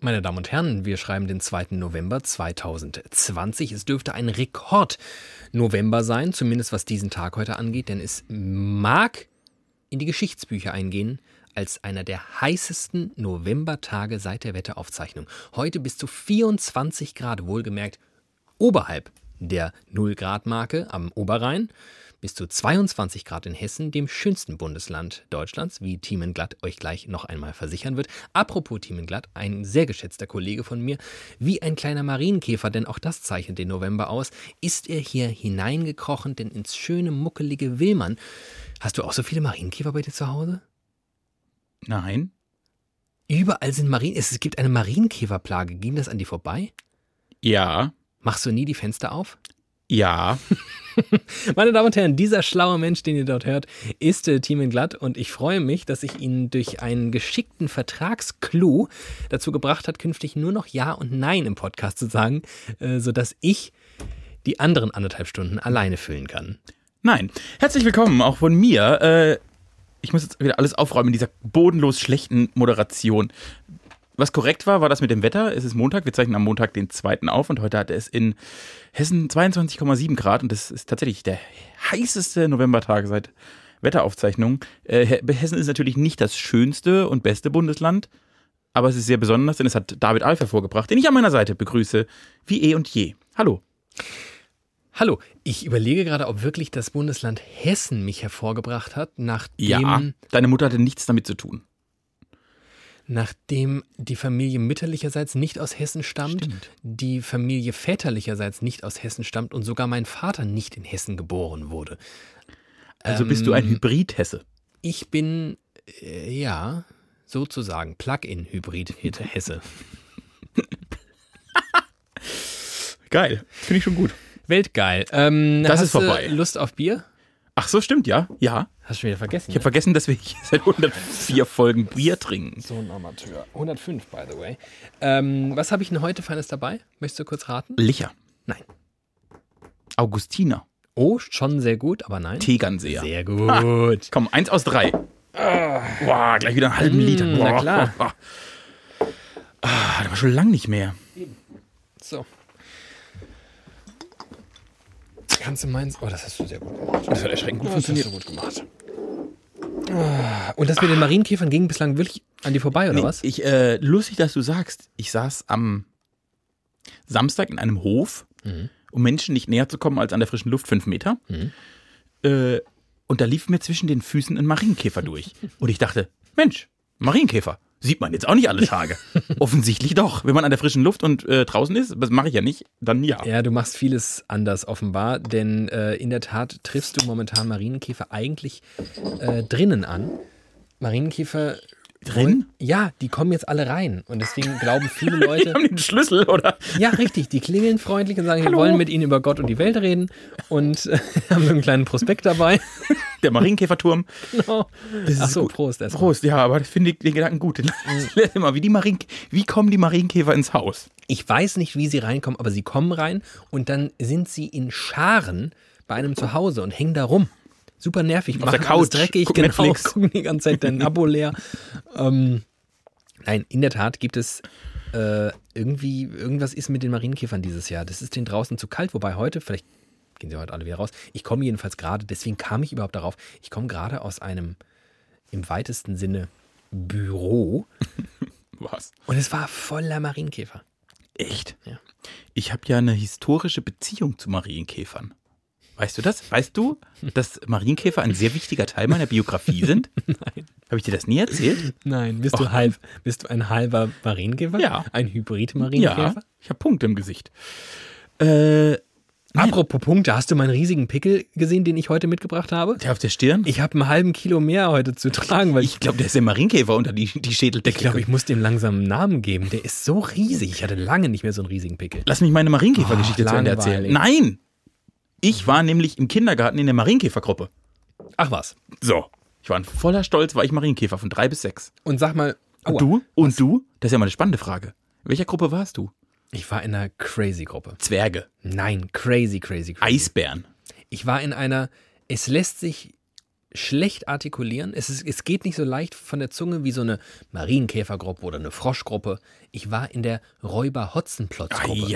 Meine Damen und Herren, wir schreiben den 2. November 2020. Es dürfte ein Rekord-November sein, zumindest was diesen Tag heute angeht, denn es mag in die Geschichtsbücher eingehen als einer der heißesten Novembertage seit der Wetteraufzeichnung. Heute bis zu 24 Grad, wohlgemerkt oberhalb der 0-Grad-Marke am Oberrhein bis zu 22 Grad in Hessen, dem schönsten Bundesland Deutschlands, wie Thiemenglatt euch gleich noch einmal versichern wird. Apropos Thiemenglatt, ein sehr geschätzter Kollege von mir, wie ein kleiner Marienkäfer, denn auch das zeichnet den November aus, ist er hier hineingekrochen, denn ins schöne, muckelige Willmann. Hast du auch so viele Marienkäfer bei dir zu Hause? Nein. Überall sind Marien. Es gibt eine Marienkäferplage. Ging das an dir vorbei? Ja. Machst du nie die Fenster auf? Ja. Meine Damen und Herren, dieser schlaue Mensch, den ihr dort hört, ist äh, Thiemen Glatt und ich freue mich, dass ich ihn durch einen geschickten Vertragsclou dazu gebracht hat, künftig nur noch Ja und Nein im Podcast zu sagen, äh, sodass ich die anderen anderthalb Stunden alleine füllen kann. Nein. Herzlich willkommen auch von mir. Äh, ich muss jetzt wieder alles aufräumen in dieser bodenlos schlechten Moderation. Was korrekt war, war das mit dem Wetter. Es ist Montag, wir zeichnen am Montag den 2. auf und heute hatte es in Hessen 22,7 Grad und das ist tatsächlich der heißeste Novembertag seit Wetteraufzeichnung. Äh, Hessen ist natürlich nicht das schönste und beste Bundesland, aber es ist sehr besonders, denn es hat David Alf hervorgebracht, den ich an meiner Seite begrüße, wie eh und je. Hallo. Hallo, ich überlege gerade, ob wirklich das Bundesland Hessen mich hervorgebracht hat, nachdem. Ja, deine Mutter hatte nichts damit zu tun. Nachdem die Familie mütterlicherseits nicht aus Hessen stammt, Stimmt. die Familie väterlicherseits nicht aus Hessen stammt und sogar mein Vater nicht in Hessen geboren wurde. Also bist du ein Ähm, Hybrid-Hesse. Ich bin, äh, ja, sozusagen Plug-in-Hybrid-Hesse. Geil, finde ich schon gut. Weltgeil. Ähm, Das ist vorbei. Lust auf Bier? Ach so, stimmt, ja. Ja. Hast du schon wieder vergessen? Ich habe vergessen, dass wir hier seit 104 Folgen Bier trinken. so ein Amateur. 105, by the way. Ähm, was habe ich denn heute Feines dabei? Möchtest du kurz raten? Licher. Nein. Augustiner. Oh, schon sehr gut, aber nein. Tegernseher. Sehr gut. Komm, eins aus drei. Boah, gleich wieder einen halben Mm, Liter. Boah. na klar. Ah, das war schon lang nicht mehr. So. Kannst du meins? Oh, das hast du sehr gut gemacht. Das hat erschreckend gut Das hast funktioniert. du gut gemacht. Ah, Und das mit den Marienkäfern ging bislang wirklich an dir vorbei, oder Nee, was? Ich, äh, lustig, dass du sagst, ich saß am Samstag in einem Hof, Mhm. um Menschen nicht näher zu kommen als an der frischen Luft fünf Meter. Mhm. Äh, und da lief mir zwischen den Füßen ein Marienkäfer durch. Und ich dachte, Mensch, Marienkäfer. Sieht man jetzt auch nicht alle Tage. Offensichtlich doch. Wenn man an der frischen Luft und äh, draußen ist, das mache ich ja nicht, dann ja. Ja, du machst vieles anders offenbar, denn äh, in der Tat triffst du momentan Marienkäfer eigentlich äh, drinnen an. Marienkäfer Drin? Ja, die kommen jetzt alle rein und deswegen glauben viele Die Leute, haben den Schlüssel, oder? ja richtig, die klingeln freundlich und sagen, wir Hallo. wollen mit ihnen über Gott und die Welt reden und äh, haben so einen kleinen Prospekt dabei. Der Marienkäferturm. Genau. ist Ach so, gut. Prost erstmal. Prost, ja, aber ich finde den Gedanken gut. Lern immer, wie, die Marien, wie kommen die Marienkäfer ins Haus? Ich weiß nicht, wie sie reinkommen, aber sie kommen rein und dann sind sie in Scharen bei einem zu Hause und hängen da rum. Super nervig. Auf der machen Couch, dreckig, gucken genau, Netflix. gucken die ganze Zeit dein Abo leer. ähm, nein, in der Tat gibt es äh, irgendwie, irgendwas ist mit den Marienkäfern dieses Jahr. Das ist denen draußen zu kalt, wobei heute, vielleicht gehen sie heute alle wieder raus. Ich komme jedenfalls gerade, deswegen kam ich überhaupt darauf, ich komme gerade aus einem im weitesten Sinne Büro Was? und es war voller Marienkäfer. Echt? Ja. Ich habe ja eine historische Beziehung zu Marienkäfern. Weißt du das? Weißt du, dass Marienkäfer ein sehr wichtiger Teil meiner Biografie sind? Nein. Habe ich dir das nie erzählt? Nein, bist du halb, bist du ein halber Marienkäfer? Ja. Ein Hybrid-Marienkäfer? Ja, ich habe Punkte im Gesicht. Äh, Nein. Apropos Punkte, hast du meinen riesigen Pickel gesehen, den ich heute mitgebracht habe? der auf der Stirn? Ich habe einen halben Kilo mehr heute zu tragen, weil ich, Ich glaube, der ist der Marienkäfer unter die, die Schädeldecke. ich glaube, ich muss dem langsam einen Namen geben. Der ist so riesig. Ich hatte lange nicht mehr so einen riesigen Pickel. Lass mich meine Marienkäfergeschichte Oh, zu Ende erzählen. Nein! Ich war nämlich im Kindergarten in der Marienkäfergruppe. Ach was. So. Ich war in voller Stolz, war ich Marienkäfer von drei bis sechs. Und sag mal, Und aua, du? Und du? Das ist ja mal eine spannende Frage. In welcher Gruppe warst du? ich war in einer Crazy-Gruppe. Zwerge. Nein, crazy, crazy, crazy. Eisbären. Ich war in einer, es lässt sich schlecht artikulieren. Es, ist, es geht nicht so leicht von der Zunge wie so eine Marienkäfergruppe oder eine Froschgruppe. Ich war in der Räuber-Hotzenplotz-Gruppe.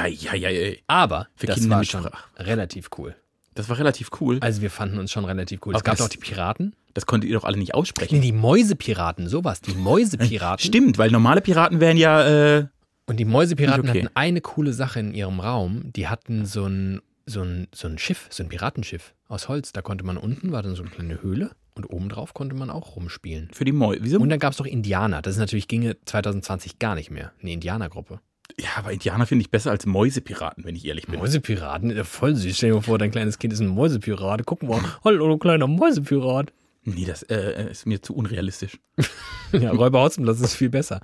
Aber Für das Kinder war schon Sprach- relativ cool. Das war relativ cool. Also wir fanden uns schon relativ cool. Es Aber gab das- auch die Piraten. Das konntet ihr doch alle nicht Nee, aussprechen. die Mäusepiraten, sowas. Die Mäusepiraten. Stimmt, weil normale Piraten wären ja. Äh, Und die Mäusepiraten okay. hatten eine coole Sache in ihrem Raum. Die hatten so ein, so, ein, so ein Schiff, so ein Piratenschiff aus Holz. Da konnte man unten, war dann so eine kleine Höhle und obendrauf konnte man auch rumspielen. für die Mäuse. Wieso? Und dann gab es noch Indianer. Das ist natürlich ginge 2020 gar nicht mehr. Eine Indianergruppe. ja, aber Indianer finde ich besser als Mäusepiraten, wenn ich ehrlich bin. Mäusepiraten, voll süß. Stell dir mal vor, dein kleines Kind ist ein Mäusepirat. Guck mal, hallo, du kleiner Mäusepirat. Nee, das äh, ist mir zu unrealistisch. Ja, Räuber Hotzenplatz ist viel besser.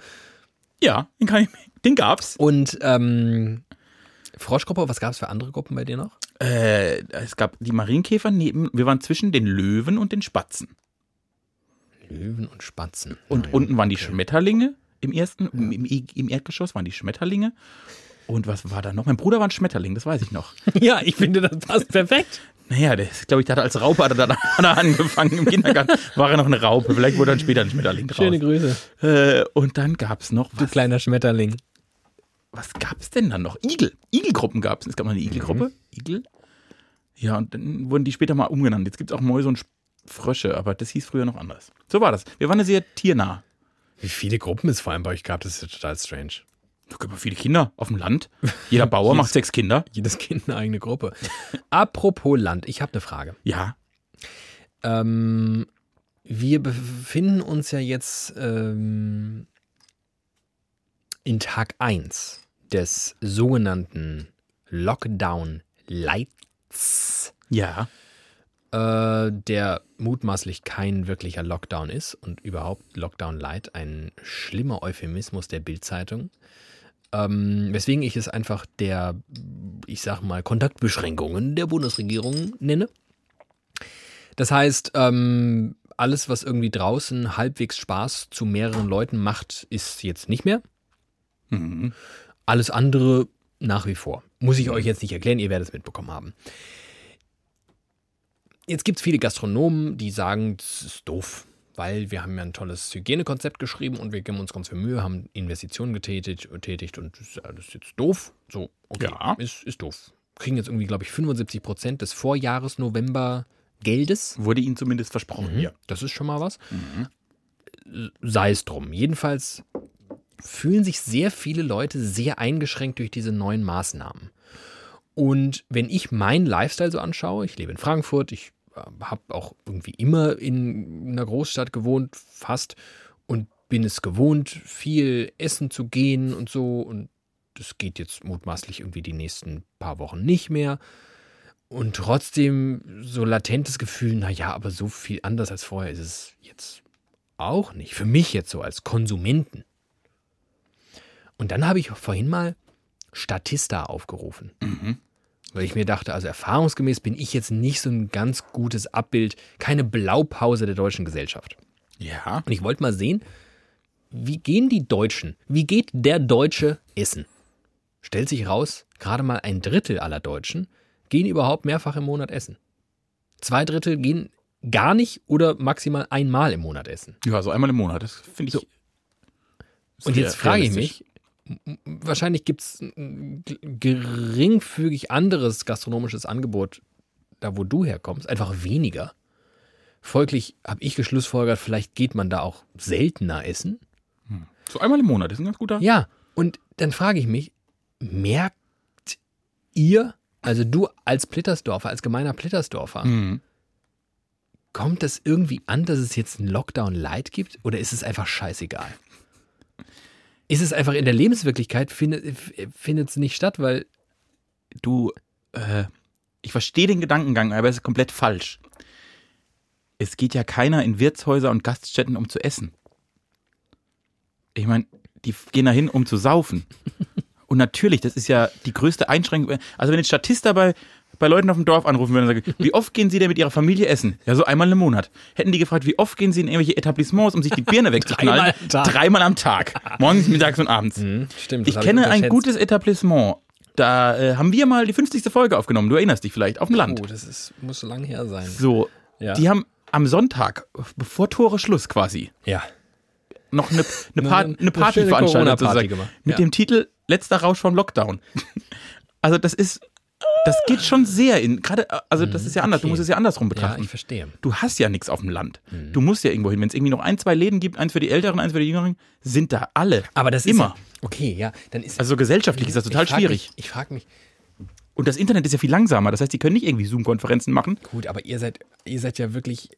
Ja, den, kann ich, den gab's. Und ähm, Froschgruppe, was gab es für andere Gruppen bei dir noch? Äh, es gab die Marienkäfer neben. Wir waren zwischen den Löwen und den Spatzen. Löwen und Spatzen. Und Ah, ja, unten waren die okay. Schmetterlinge im ersten, im, im, im Erdgeschoss waren die Schmetterlinge. Und was war da noch? Mein Bruder war ein Schmetterling, das weiß ich noch. Ja, ich finde, das passt perfekt. Naja, der glaube ich, der hat als Raupe hat er, da, hat er angefangen. Im Kindergarten war er noch eine Raupe. Vielleicht wurde dann später ein Schmetterling draus. Schöne Grüße, Äh, und dann gab es noch, du was, kleiner Schmetterling. Was gab es denn dann noch? Igel. Igelgruppen gab es. Es gab noch eine Igelgruppe. Igel. Ja, und dann wurden die später mal umgenannt. Jetzt gibt es auch Mäuse und Frösche, aber das hieß früher noch anders. So war das. Wir waren ja sehr tiernah. Wie viele Gruppen es vor allem bei euch gab, das ist ja total strange. Da gibt viele Kinder auf dem Land. Jeder Bauer macht sechs Kinder. Jedes Kind eine eigene Gruppe. Apropos Land, ich habe eine Frage. Ja. Ähm, wir befinden uns ja jetzt ähm, in Tag 1 des sogenannten Lockdown Lights, Ja. äh, der mutmaßlich kein wirklicher Lockdown ist und überhaupt Lockdown Light ein schlimmer Euphemismus der Bildzeitung. Ähm, weswegen ich es einfach der, ich sag mal, Kontaktbeschränkungen der Bundesregierung nenne. Das heißt, ähm, alles, was irgendwie draußen halbwegs Spaß zu mehreren Leuten macht, ist jetzt nicht mehr. Mhm. Alles andere nach wie vor. Muss ich euch jetzt nicht erklären, ihr werdet es mitbekommen haben. Jetzt gibt es viele Gastronomen, die sagen, das ist doof, weil wir haben ja ein tolles Hygienekonzept geschrieben und wir geben uns ganz viel Mühe, haben Investitionen getätigt, getätigt und das ist alles jetzt doof. So, okay, Ja. ist, ist doof. Kriegen jetzt irgendwie, glaube ich, 75 Prozent des Vorjahres November Geldes. Wurde ihnen zumindest versprochen. Mhm. Ja. Das ist schon mal was. Sei es drum. Jedenfalls fühlen sich sehr viele Leute sehr eingeschränkt durch diese neuen Maßnahmen. Und wenn ich meinen Lifestyle so anschaue, ich lebe in Frankfurt, ich habe auch irgendwie immer in einer Großstadt gewohnt, fast, und bin es gewohnt, viel essen zu gehen und so. Und das geht jetzt mutmaßlich irgendwie die nächsten paar Wochen nicht mehr. Und trotzdem so latentes Gefühl, naja, aber so viel anders als vorher ist es jetzt auch nicht. Für mich jetzt so als Konsumenten. Und dann habe ich vorhin mal Statista aufgerufen. Weil ich mir dachte, also erfahrungsgemäß bin ich jetzt nicht so ein ganz gutes Abbild, keine Blaupause der deutschen Gesellschaft. Ja. Und ich wollte mal sehen, wie gehen die Deutschen, wie geht der Deutsche essen? Stellt sich raus, gerade mal ein Drittel aller Deutschen gehen überhaupt mehrfach im Monat essen. Zwei Drittel gehen gar nicht oder maximal einmal im Monat essen. Ja, so einmal im Monat. Das finde ich. So. Und jetzt frage ich mich, wahrscheinlich gibt es geringfügig anderes gastronomisches Angebot, da wo du herkommst, einfach weniger. Folglich habe ich geschlussfolgert, vielleicht geht man da auch seltener essen. So einmal im Monat ist ein ganz guter. Ja, und dann frage ich mich, merkt ihr, also du als Plittersdorfer, als gemeiner Plittersdorfer, Mhm. kommt das irgendwie an, dass es jetzt einen Lockdown Light gibt oder ist es einfach scheißegal? Ist es einfach in der Lebenswirklichkeit, findet es nicht statt, weil Du, äh, ich verstehe den Gedankengang, aber es ist komplett falsch. Es geht ja keiner in Wirtshäuser und Gaststätten, um zu essen. Ich meine, die gehen da hin, um zu saufen. Und natürlich, das ist ja die größte Einschränkung. Also wenn jetzt Statista bei, bei Leuten auf dem Dorf anrufen würden und sagen, wie oft gehen sie denn mit ihrer Familie essen? Ja, so einmal im Monat. Hätten die gefragt, wie oft gehen sie in irgendwelche Etablissements, um sich die Birne wegzuknallen? Dreimal am Tag. Dreimal am Tag. Morgens, mittags und abends. stimmt, Ich kenne ein gutes Etablissement. Da äh, haben wir mal die 50. Folge aufgenommen. Du erinnerst dich vielleicht, auf dem Land. Oh, das ist, muss so lange her sein. So, Ja. die haben am Sonntag, bevor Tore Schluss quasi, Ja. noch eine, eine, Part, eine- Party veranstaltet Corona-Party sozusagen, gemacht. mit Ja. dem Titel Letzter Rausch vom Lockdown. Also das ist, das geht schon sehr in, gerade, also das ist ja anders, du okay. musst es ja andersrum Ja, betrachten. ich verstehe. du hast ja nichts auf dem Land. Mhm. Du musst ja irgendwo hin. Wenn es irgendwie noch ein, zwei Läden gibt, eins für die Älteren, eins für die Jüngeren, sind da alle. Aber das Immer. ist. Ja, okay, ja, dann ist. Also gesellschaftlich ist das total ich schwierig. Mich, ich frage mich, Und das Internet ist ja viel langsamer. Das heißt, die können nicht irgendwie Zoom-Konferenzen machen. gut, aber ihr seid, ihr seid ja wirklich.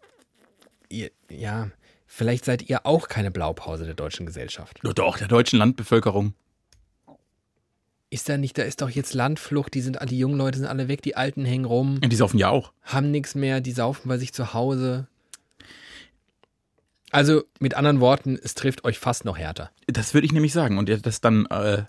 Ihr, ja, vielleicht seid ihr auch keine Blaupause der deutschen Gesellschaft. Doch, der deutschen Landbevölkerung. Ist da nicht, da ist doch jetzt Landflucht, die sind, die jungen Leute sind alle weg, die Alten hängen rum, Und die saufen ja auch. haben nichts mehr, die saufen bei sich zu Hause. Also mit anderen Worten, es trifft euch fast noch härter. Das würde ich nämlich sagen. Und dass dann äh,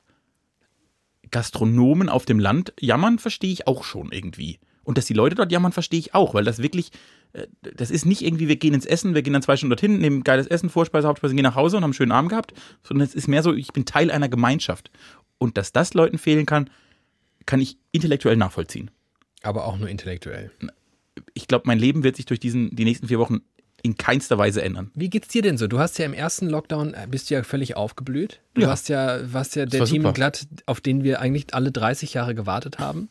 Gastronomen auf dem Land jammern, verstehe ich auch schon irgendwie. Und dass die Leute dort jammern, verstehe ich auch, weil das wirklich, äh, das ist nicht irgendwie, wir gehen ins Essen, wir gehen dann zwei Stunden dorthin, nehmen geiles Essen, Vorspeise, Hauptspeise, gehen nach Hause und haben einen schönen Abend gehabt, sondern es ist mehr so, ich bin Teil einer Gemeinschaft. Und dass das Leuten fehlen kann, kann ich intellektuell nachvollziehen. Aber auch nur intellektuell. Ich glaube, mein Leben wird sich durch diesen, die nächsten vier Wochen in keinster Weise ändern. Wie geht's dir denn so? Du hast ja im ersten Lockdown, äh, bist du ja völlig aufgeblüht. Du Ja. warst ja, warst ja der Team super. glatt, auf den wir eigentlich alle 30 Jahre gewartet haben.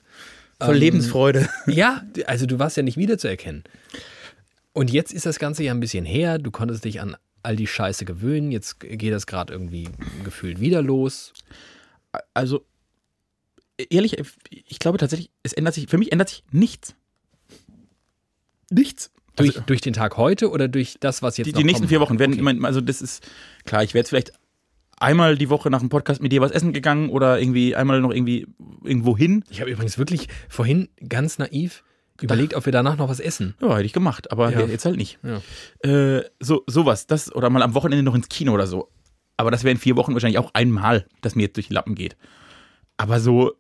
Voll Lebensfreude. Ja, also du warst ja nicht wiederzuerkennen. Und jetzt ist das Ganze ja ein bisschen her. Du konntest dich an all die Scheiße gewöhnen. Jetzt geht das gerade irgendwie gefühlt wieder los. Also, ehrlich, ich glaube tatsächlich, es ändert sich, für mich ändert sich nichts. Nichts. Durch, Also, durch den Tag heute oder durch das, was jetzt die, die nächsten vier? Wochen werden, Okay. mein, also das ist, klar, ich werde jetzt vielleicht einmal die Woche nach dem Podcast mit dir was essen gegangen oder irgendwie einmal noch irgendwie irgendwo hin. Ich habe übrigens wirklich vorhin ganz naiv überlegt, ob wir danach noch was essen. Ja, hätte ich gemacht, aber Ja. jetzt halt nicht. Ja. Äh, so, sowas, das, oder mal am Wochenende noch ins Kino oder so. Aber das wäre in vier Wochen wahrscheinlich auch einmal, dass mir jetzt durch die Lappen geht. Aber so,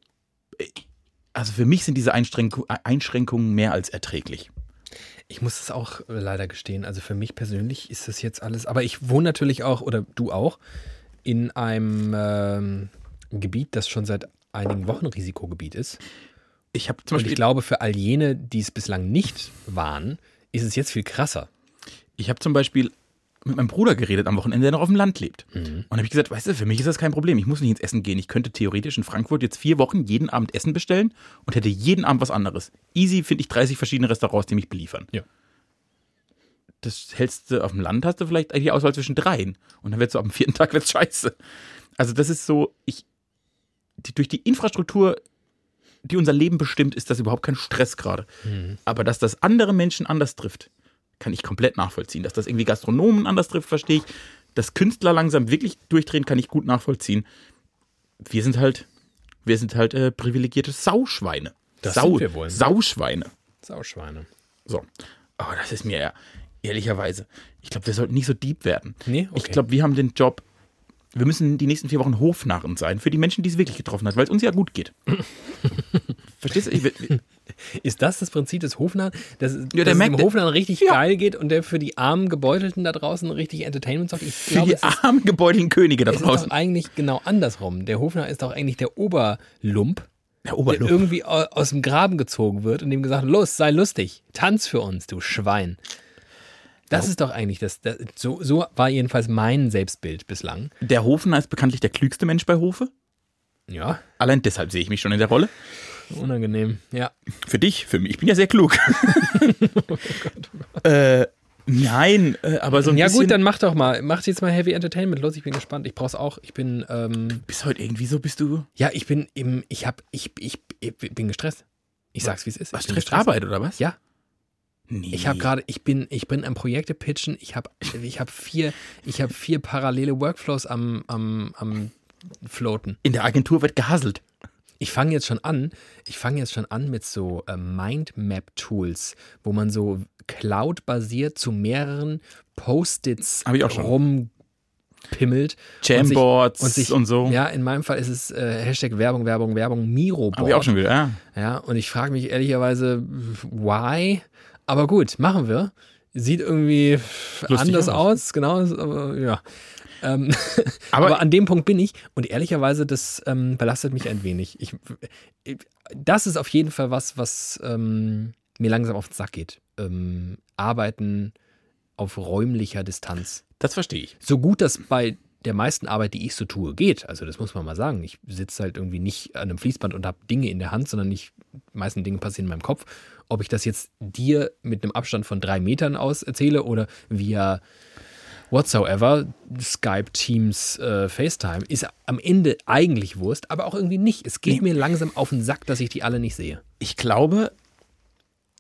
äh, also für mich sind diese Einschränku- Einschränkungen mehr als erträglich. Ich muss es auch äh, leider gestehen. Also für mich persönlich ist das jetzt alles. Aber ich wohne natürlich auch, oder du auch, in einem ähm, Gebiet, das schon seit einigen Wochen Risikogebiet ist. Ich habe zum Und ich Beispiel, glaube, für all jene, die es bislang nicht waren, ist es jetzt viel krasser. ich habe zum Beispiel mit meinem Bruder geredet am Wochenende, der noch auf dem Land lebt. Mhm. Und habe ich gesagt, weißt du, für mich ist das kein Problem. Ich muss nicht ins Essen gehen. Ich könnte theoretisch in Frankfurt jetzt vier Wochen jeden Abend Essen bestellen und hätte jeden Abend was anderes. Easy finde ich 30 verschiedene Restaurants, die mich beliefern. Ja. Das hältst du auf dem Land, hast du vielleicht die Auswahl zwischen dreien. Und dann wird so am vierten Tag wird's scheiße. Also das ist so, ich, die, durch die Infrastruktur, die unser Leben bestimmt, ist das überhaupt kein Stress gerade. Aber dass das andere Menschen anders trifft, kann ich komplett nachvollziehen. Dass das irgendwie Gastronomen anders trifft, verstehe ich. Dass Künstler langsam wirklich durchdrehen, kann ich gut nachvollziehen. Wir sind halt, wir sind halt äh, privilegierte Sauschweine. Das Sau, sind wir wohl. Sauschweine. Sauschweine. So. Aber das ist mir ja, ehrlicherweise, ich glaube, wir sollten nicht so deep werden. Nee? Okay. Ich glaube, wir haben den Job, wir müssen die nächsten vier Wochen Hofnarren sein für die Menschen, die es wirklich getroffen hat, weil es uns ja gut geht. Verstehst du? Ich, Ist das das Prinzip des Hofnarren? Dass, der dass es dem Hofnarren richtig Ja. geil geht und der für die armen Gebeutelten da draußen richtig Entertainment sorgt? Für glaube, die armen gebeutelten Könige da es ist doch draußen. eigentlich genau andersrum. Der Hofnarr ist doch eigentlich der Oberlump, Der der irgendwie au- aus dem Graben gezogen wird und dem gesagt, los, sei lustig, tanz für uns, du Schwein. Das ist doch eigentlich das, das so, so war jedenfalls mein Selbstbild bislang. Der Hofner ist bekanntlich der klügste Mensch bei Hofe. Ja, Allein deshalb sehe ich mich schon in der Rolle. Unangenehm. Ja. Für dich, für mich. Ich bin ja sehr klug. äh, nein, äh, aber so ein Ja bisschen. gut, dann mach doch mal, mach jetzt mal Heavy Entertainment los. Ich bin gespannt. Ich brauch's auch. Ich bin, ähm, Bis heute irgendwie so bist du. ja, ich bin im, ich hab, ich, ich, ich bin gestresst. Ich sag's, wie es ist. Was gestresst. Arbeit oder was? Ja. Nee. Ich habe gerade, ich bin, ich bin am Projekte pitchen. Ich habe, ich habe vier, ich habe vier parallele Workflows am, am, am floaten. In der Agentur wird gehasselt. Ich fange jetzt schon an, ich fange jetzt schon an mit so äh, Mindmap-Tools, wo man so Cloud-basiert zu mehreren Post-its rumpimmelt. Jamboards und sich, und so. Ja, in meinem Fall ist es äh, Hashtag Werbung, Werbung, Werbung, Miro. Habe ich auch schon wieder, ja. Ja, und ich frage mich ehrlicherweise, why? Aber gut, machen wir. Sieht irgendwie anders aus. aus, genau. Aber, ja. Ähm, Aber- aber, an dem Punkt bin ich und ehrlicherweise, das ähm, belastet mich ein wenig. Ich, ich, das ist auf jeden Fall was, was ähm, mir langsam auf den Sack geht. Ähm, arbeiten auf räumlicher Distanz. Das verstehe ich. So gut das bei der meisten Arbeit, die ich so tue, geht. Also das muss man mal sagen. Ich sitze halt irgendwie nicht an einem Fließband und habe Dinge in der Hand, sondern nicht, die meisten Dinge passieren in meinem Kopf. Ob ich das jetzt dir mit einem Abstand von drei Metern aus erzähle oder via whatsoever, Skype, Teams, äh, FaceTime, ist am Ende eigentlich Wurst, aber auch irgendwie nicht. Es geht mir langsam auf den Sack, dass ich die alle nicht sehe. Ich glaube,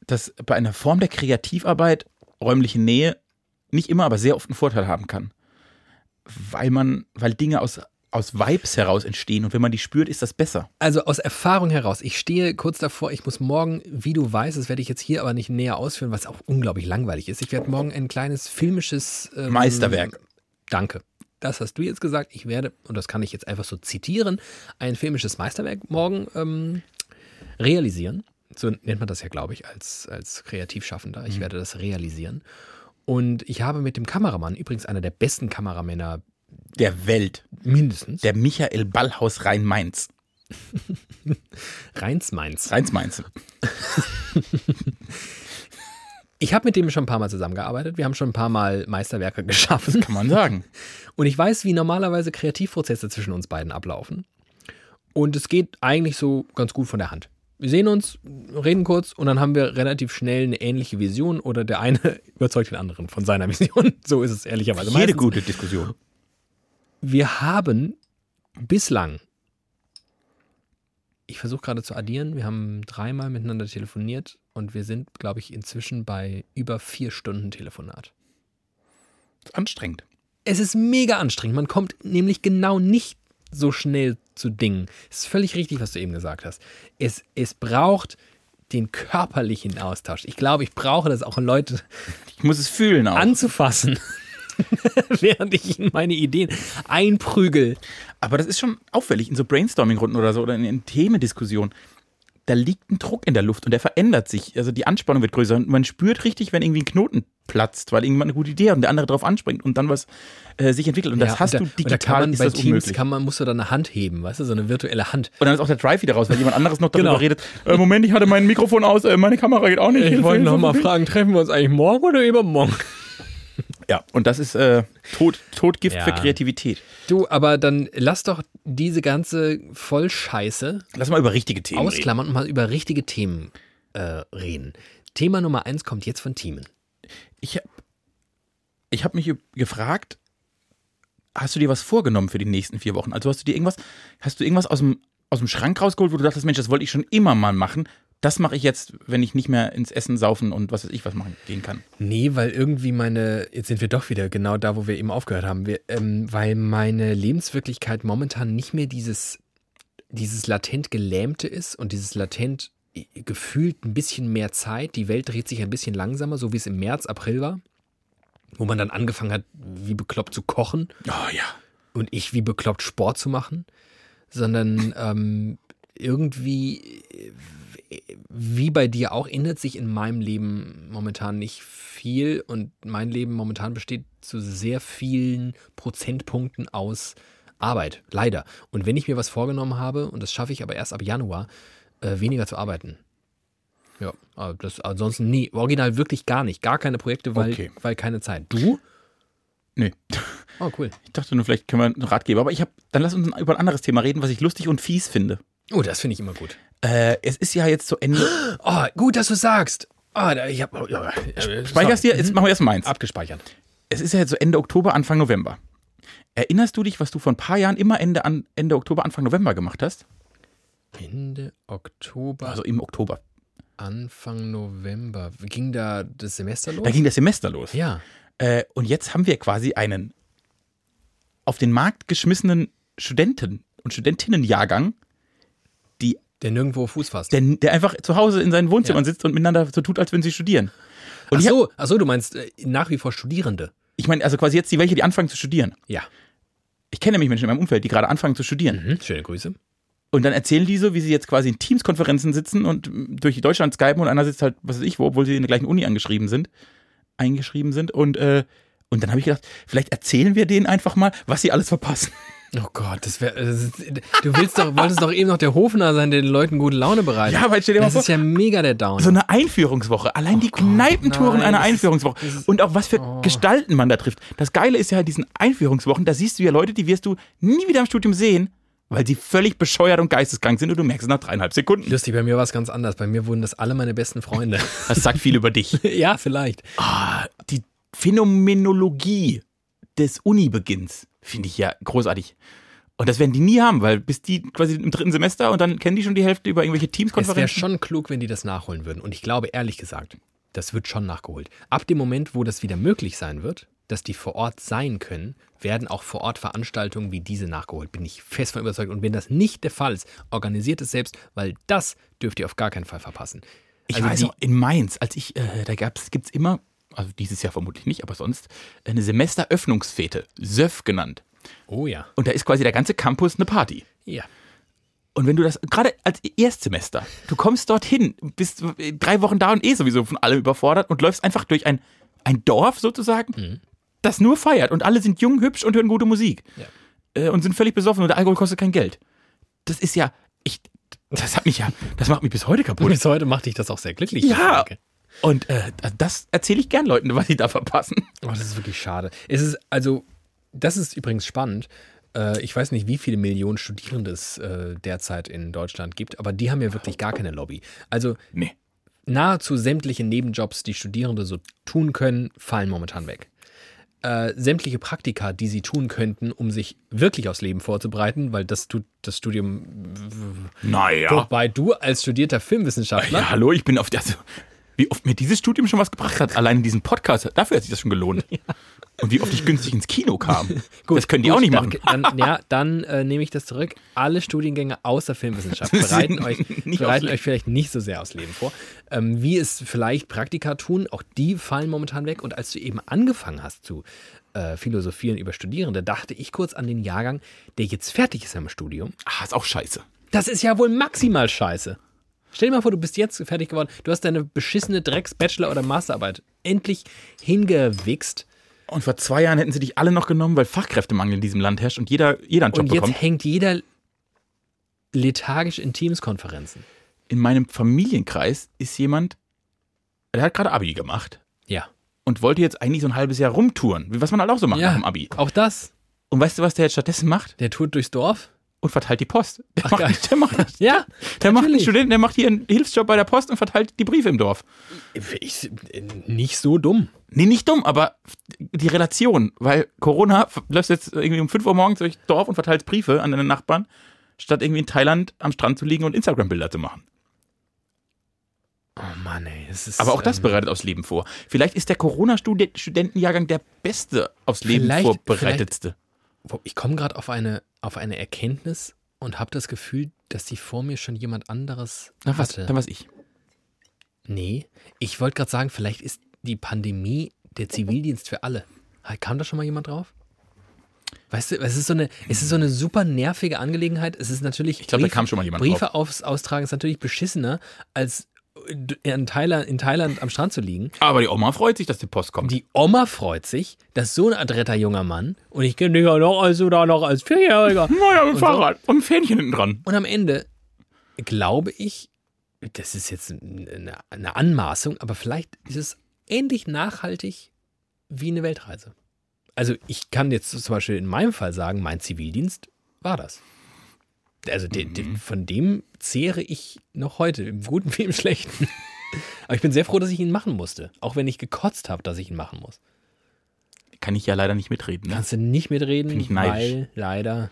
dass bei einer Form der Kreativarbeit räumliche Nähe nicht immer, aber sehr oft einen Vorteil haben kann. Weil man, weil Dinge aus, aus Vibes heraus entstehen und wenn man die spürt, ist das besser. Also aus Erfahrung heraus, ich stehe kurz davor, ich muss morgen, wie du weißt, das werde ich jetzt hier aber nicht näher ausführen, was auch unglaublich langweilig ist. Ich werde morgen ein kleines filmisches ähm, Meisterwerk. Danke. Das hast du jetzt gesagt. Ich werde, und das kann ich jetzt einfach so zitieren, ein filmisches Meisterwerk morgen ähm, realisieren. So nennt man das ja, glaube ich, als, als Kreativschaffender. Ich werde das realisieren. Und ich habe mit dem Kameramann, übrigens einer der besten Kameramänner Der Welt. mindestens, Der Michael Ballhaus Rhein-Mainz. Rheins-Mainz. Rheins-Mainz. Ich habe mit dem schon ein paar Mal zusammengearbeitet. Wir haben schon ein paar Mal Meisterwerke geschaffen. Kann man sagen. Und ich weiß, wie normalerweise Kreativprozesse zwischen uns beiden ablaufen. Und es geht eigentlich so ganz gut von der Hand. Wir sehen uns, reden kurz und dann haben wir relativ schnell eine ähnliche Vision oder der eine überzeugt den anderen von seiner Vision. So ist es ehrlicherweise. Jede meistens. gute Diskussion. Wir haben bislang, ich versuche gerade zu addieren, wir haben dreimal miteinander telefoniert und wir sind, glaube ich, inzwischen bei über vier Stunden Telefonat. ist anstrengend. Es ist mega anstrengend. Man kommt nämlich genau nicht so schnell zu Dingen. Es ist völlig richtig, was du eben gesagt hast. Es, es braucht den körperlichen Austausch. Ich glaube, ich brauche das auch, Leute Ich muss es fühlen auch. anzufassen, während ich ihnen meine Ideen einprügel. Aber das ist schon auffällig in so Brainstorming-Runden oder so oder in, in Themendiskussionen. Da liegt ein Druck in der Luft und der verändert sich. Also die Anspannung wird größer und man spürt richtig, wenn irgendwie ein Knoten platzt, weil irgendwann eine gute Idee hat und der andere drauf anspringt und dann was äh, sich entwickelt. Und das Ja, hast und du da, und da kann digital, man ist bei das Teams unmöglich. kann man, musst du dann eine Hand heben, weißt du, so eine virtuelle Hand. und dann ist auch der Drive wieder raus, weil jemand anderes noch darüber Genau. redet. Äh, Moment, ich hatte mein Mikrofon aus, äh, meine Kamera geht auch nicht. Hilfe, Hilfe, Hilfe. fragen, treffen wir uns eigentlich morgen oder übermorgen? Ja, und das ist äh, Tod, Todgift Ja. für Kreativität. Du, aber dann lass doch diese ganze Vollscheiße Lass mal über richtige Themen reden. ausklammern und mal über richtige Themen äh, reden. Thema Nummer eins kommt jetzt von Teamen. Ich habe ich hab mich ge- gefragt, hast du dir was vorgenommen für die nächsten vier Wochen? Also hast du dir irgendwas, hast du irgendwas aus dem, aus dem Schrank rausgeholt, wo du dachtest, Mensch, das wollte ich schon immer mal machen. Das mache ich jetzt, wenn ich nicht mehr ins Essen, Saufen und was weiß ich was machen gehen kann. Nee, weil irgendwie meine, jetzt sind wir doch wieder genau da, wo wir eben aufgehört haben, wir, ähm, weil meine Lebenswirklichkeit momentan nicht mehr dieses, dieses latent Gelähmte ist und dieses latent äh, gefühlt ein bisschen mehr Zeit. Die Welt dreht sich ein bisschen langsamer, so wie es im März, April war, wo man dann angefangen hat, wie bekloppt zu kochen Oh ja. und ich wie bekloppt Sport zu machen, sondern ähm, irgendwie, äh, wie bei dir auch, ändert sich in meinem Leben momentan nicht viel und mein Leben momentan besteht zu sehr vielen Prozentpunkten aus Arbeit, leider. Und wenn ich mir was vorgenommen habe, und das schaffe ich aber erst ab Januar, äh, weniger zu arbeiten. Ja, aber das ansonsten nie, original wirklich gar nicht, gar keine Projekte, weil, Okay. weil keine Zeit. Du? Nee. Oh, cool. Ich dachte nur, vielleicht können wir einen Ratgeber. Aber ich habe, dann lass uns über ein anderes Thema reden, was ich lustig und fies finde. Oh, das finde ich immer gut. Äh, es ist ja jetzt zu Ende. Oh, gut, dass du sagst. Da, ich habe ja, äh, Speicherst dir, jetzt machen wir erst meins. abgespeichert. Es ist ja jetzt so Ende Oktober, Anfang November. Erinnerst du dich, was du vor ein paar Jahren immer Ende, an, Ende Oktober, Anfang November gemacht hast? Ende Oktober, Also im Oktober. Anfang November. Ging da das Semester los? Da ging das Semester los. ja. Äh, und jetzt haben wir quasi einen auf den Markt geschmissenen Studenten- und Studentinnenjahrgang, Der nirgendwo Fuß fasst. der, der einfach zu Hause in seinen Wohnzimmern Ja. sitzt und miteinander so tut, als würden sie studieren. Und ach ich, hab- so, ach so, du meinst äh, nach wie vor Studierende. ich meine, also quasi jetzt die welche, die anfangen zu studieren. Ja. Ich kenne nämlich Menschen in meinem Umfeld, die gerade anfangen zu studieren. Mhm. Schöne Grüße. Und dann erzählen die so, wie sie jetzt quasi in Teams-Konferenzen sitzen und durch Deutschland skypen und einer sitzt halt, was weiß ich wo, obwohl sie in der gleichen Uni angeschrieben sind, eingeschrieben sind. Und, äh, und dann habe ich gedacht, vielleicht erzählen wir denen einfach mal, was sie alles verpassen. Oh Gott, das wäre. Du willst doch, wolltest doch eben noch der Hofner sein, der den Leuten gute Laune bereitet. Ja, aber stell dir mal das vor- ist ja mega der Down. So eine Einführungswoche. Allein die Gott, Kneipentouren nein, einer das Einführungswoche. das ist- Und auch was für Oh. Gestalten man da trifft. Das Geile ist ja halt diesen Einführungswochen, da siehst du ja Leute, die wirst du nie wieder im Studium sehen, weil sie völlig bescheuert und geisteskrank sind und du merkst es nach dreieinhalb Sekunden. Lustig, bei mir war es ganz anders. Bei mir wurden das alle meine besten Freunde. Das sagt viel über dich. ja, vielleicht. Ah, die Phänomenologie des Uni-Beginns finde ich ja großartig. Und das werden die nie haben, weil bis die quasi im dritten Semester und dann kennen die schon die Hälfte über irgendwelche Es wäre Teams-Konferenzen. schon klug, wenn die das nachholen würden. Und ich glaube, ehrlich gesagt, das wird schon nachgeholt. Ab dem Moment, wo das wieder möglich sein wird, dass die vor Ort sein können, werden auch vor Ort Veranstaltungen wie diese nachgeholt. Bin ich fest von überzeugt. Und wenn das nicht der Fall ist, organisiert es selbst, weil das dürft ihr auf gar keinen Fall verpassen. Ich Also weiß auch, in Mainz, als ich, äh, da gibt es immer, also dieses Jahr vermutlich nicht, aber sonst, eine Semesteröffnungsfete, SÖF genannt. Oh ja. Und da ist quasi der ganze Campus eine Party. Ja. Und wenn du das, gerade als Erstsemester, du kommst dorthin, bist drei Wochen da und eh sowieso von allem überfordert und läufst einfach durch ein, ein Dorf sozusagen, das nur feiert und alle sind jung, hübsch und hören gute Musik. Ja. Äh, und sind völlig besoffen und der Alkohol kostet kein Geld. Das ist ja, ich, das hat mich ja, das macht mich bis heute Und kaputt. bis heute macht dich das auch sehr glücklich. Ja. Und äh, das erzähle ich gern Leuten, was sie da verpassen. Oh, das ist wirklich schade. Es ist, also, das ist übrigens spannend. Äh, Ich weiß nicht, wie viele Millionen Studierende es äh, derzeit in Deutschland gibt, aber die haben ja wirklich gar keine Lobby. Also Nee. nahezu sämtliche Nebenjobs, die Studierende so tun können, fallen momentan weg. Äh, sämtliche Praktika, die sie tun könnten, um sich wirklich aufs Leben vorzubereiten, weil das tut das Studium, Naja. wobei du als studierter Filmwissenschaftler, Ja, hallo, ich bin auf der. Also, wie oft mir dieses Studium schon was gebracht hat, allein in diesem Podcast, dafür hat sich das schon gelohnt. Und wie oft ich günstig ins Kino kam. das können die Gut, auch nicht machen. Dann, ja, dann äh, nehme ich das zurück. Alle Studiengänge außer Filmwissenschaft bereiten, euch, bereiten euch vielleicht nicht so sehr aufs Leben vor. Ähm, wie es vielleicht Praktika tun, auch die fallen momentan weg. Und als du eben angefangen hast zu äh, philosophieren über Studierende, dachte ich kurz an den Jahrgang, der jetzt fertig ist im Studium. Ah, ist auch scheiße. Das ist ja wohl maximal scheiße. Stell dir mal vor, du bist jetzt fertig geworden, du hast deine beschissene Drecks-Bachelor- oder Masterarbeit endlich hingewichst Und vor zwei Jahren hätten sie dich alle noch genommen, weil Fachkräftemangel in diesem Land herrscht und jeder, jeder einen Job und jetzt bekommt. hängt jeder lethargisch in Teams-Konferenzen. In meinem Familienkreis ist jemand, der hat gerade Abi gemacht Ja. und wollte jetzt eigentlich so ein halbes Jahr rumtouren, wie was man halt auch so macht nach dem Abi. Auch das. Und weißt du, was der jetzt stattdessen macht? Der tourt durchs Dorf. Und verteilt die Post. Der, Ach, macht, geil. der, macht, Ja. der macht einen. Studenten, der macht hier einen Hilfsjob bei der Post und verteilt die Briefe im Dorf. Ich, nicht so dumm. Nee, nicht dumm, aber die Relation, weil Corona läuft jetzt irgendwie um 5 Uhr morgens durchs Dorf und verteilt Briefe an deine Nachbarn, statt irgendwie in Thailand am Strand zu liegen und Instagram-Bilder zu machen. Oh Mann, ey. Es ist, Aber auch das ähm, bereitet aufs Leben vor. Vielleicht ist der Corona-Studentenjahrgang der beste aufs Leben vorbereitetste. Ich komme gerade auf eine, auf eine Erkenntnis und habe das Gefühl, dass die vor mir schon jemand anderes Dann was, hatte. dann was ich. Nee, ich wollte gerade sagen, vielleicht ist die Pandemie der Zivildienst für alle. Kam da schon mal jemand drauf? Weißt du, es ist so eine, es ist so eine super nervige Angelegenheit. Es ist natürlich. Ich glaube, da kam schon mal jemand Briefe drauf. aufs austragen ist natürlich beschissener, als in Thailand, in Thailand am Strand zu liegen. Aber die Oma freut sich, dass die Post kommt. Die Oma freut sich, dass so ein adretter junger Mann und ich kenne dich ja noch als da noch als Vierjähriger. naja, mit Und Fahrrad und ein Fähnchen hinten dran. Und am Ende glaube ich, das ist jetzt eine, eine Anmaßung, aber vielleicht ist es ähnlich nachhaltig wie eine Weltreise. Also ich kann jetzt zum Beispiel in meinem Fall sagen, mein Zivildienst war das. Also de, de, von dem zehre ich noch heute, im Guten wie im Schlechten. Aber ich bin sehr froh, dass ich ihn machen musste. Auch wenn ich gekotzt habe, dass ich ihn machen muss. Kann ich ja leider nicht mitreden. Ne? Kannst du nicht mitreden, Bin ich neidisch. weil leider.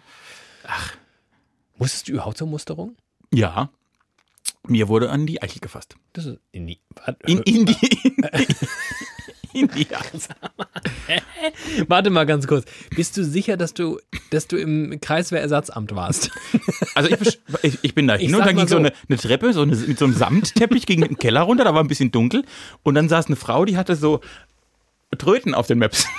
Ach. Musstest du überhaupt zur Musterung? Ja. Mir wurde an die Eichel gefasst. Das ist in die. In, in die. Warte mal ganz kurz. Bist du sicher, dass du, dass du im Kreiswehrersatzamt warst? Also ich, ich, ich bin da hin und dann ging so so. eine, eine Treppe, so eine, mit so einem Samtteppich ging in den Keller runter, da war ein bisschen dunkel. Und dann saß eine Frau, die hatte so Tröten auf den Maps.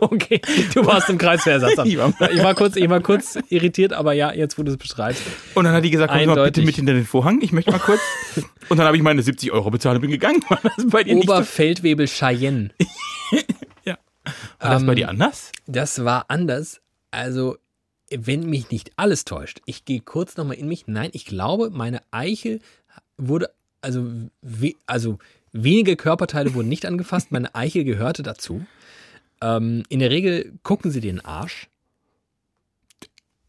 Okay, du warst im Kreiswehrersatzamt. Ich war- kurz, ich war kurz irritiert, aber ja, jetzt wo du es beschreibst. Und dann hat die gesagt, komm mal bitte mit hinter den Vorhang, ich möchte mal kurz. Und dann habe ich meine 70 Euro bezahlt und bin gegangen. War das bei dir nicht so? Oberfeldwebel Cheyenne. Ja. War das bei Ähm, dir anders? Das war anders. Also, wenn mich nicht alles täuscht, ich gehe kurz nochmal in mich. Nein, ich glaube, meine Eichel wurde, also, also wenige Körperteile wurden nicht angefasst, meine Eichel gehörte dazu. Ähm, in der Regel gucken sie den Arsch.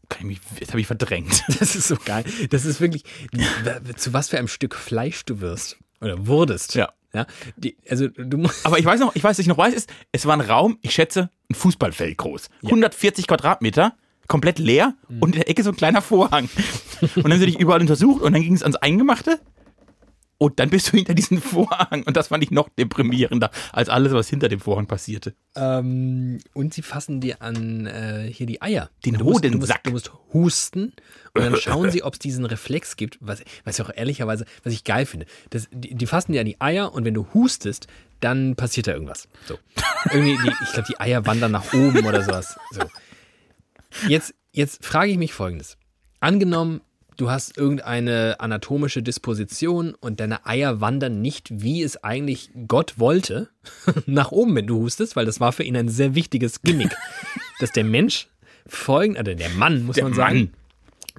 Kann ich mich, das habe ich verdrängt. Das ist so geil. Das ist wirklich, zu was für einem Stück Fleisch du wirst. Oder wurdest. Ja. Ja, die, also du musst. Aber ich weiß noch, ich weiß, was ich noch weiß, ist, es war ein Raum, ich schätze, ein Fußballfeld groß. 140 Quadratmeter, komplett leer und in der Ecke so ein kleiner Vorhang. Und dann haben sie dich überall untersucht und dann ging es ans Eingemachte. Und dann bist du hinter diesem Vorhang. Und das fand ich noch deprimierender als alles, was hinter dem Vorhang passierte. Ähm, und sie fassen dir an äh, hier die Eier. Den du musst, du, musst, Hodensack. du musst husten und dann schauen sie, ob es diesen Reflex gibt, was, was ich auch ehrlicherweise, was ich geil finde. Das, die, die fassen dir an die Eier und wenn du hustest, dann passiert da irgendwas. So. Irgendwie, die, ich glaube, die Eier wandern nach oben oder sowas. So. Jetzt, jetzt frage ich mich folgendes. Angenommen, du hast irgendeine anatomische Disposition und deine Eier wandern nicht, wie es eigentlich Gott wollte, nach oben, wenn du hustest, weil das war für ihn ein sehr wichtiges Gimmick, dass der Mensch folgend, oder der Mann, muss Der man sagen, Mann.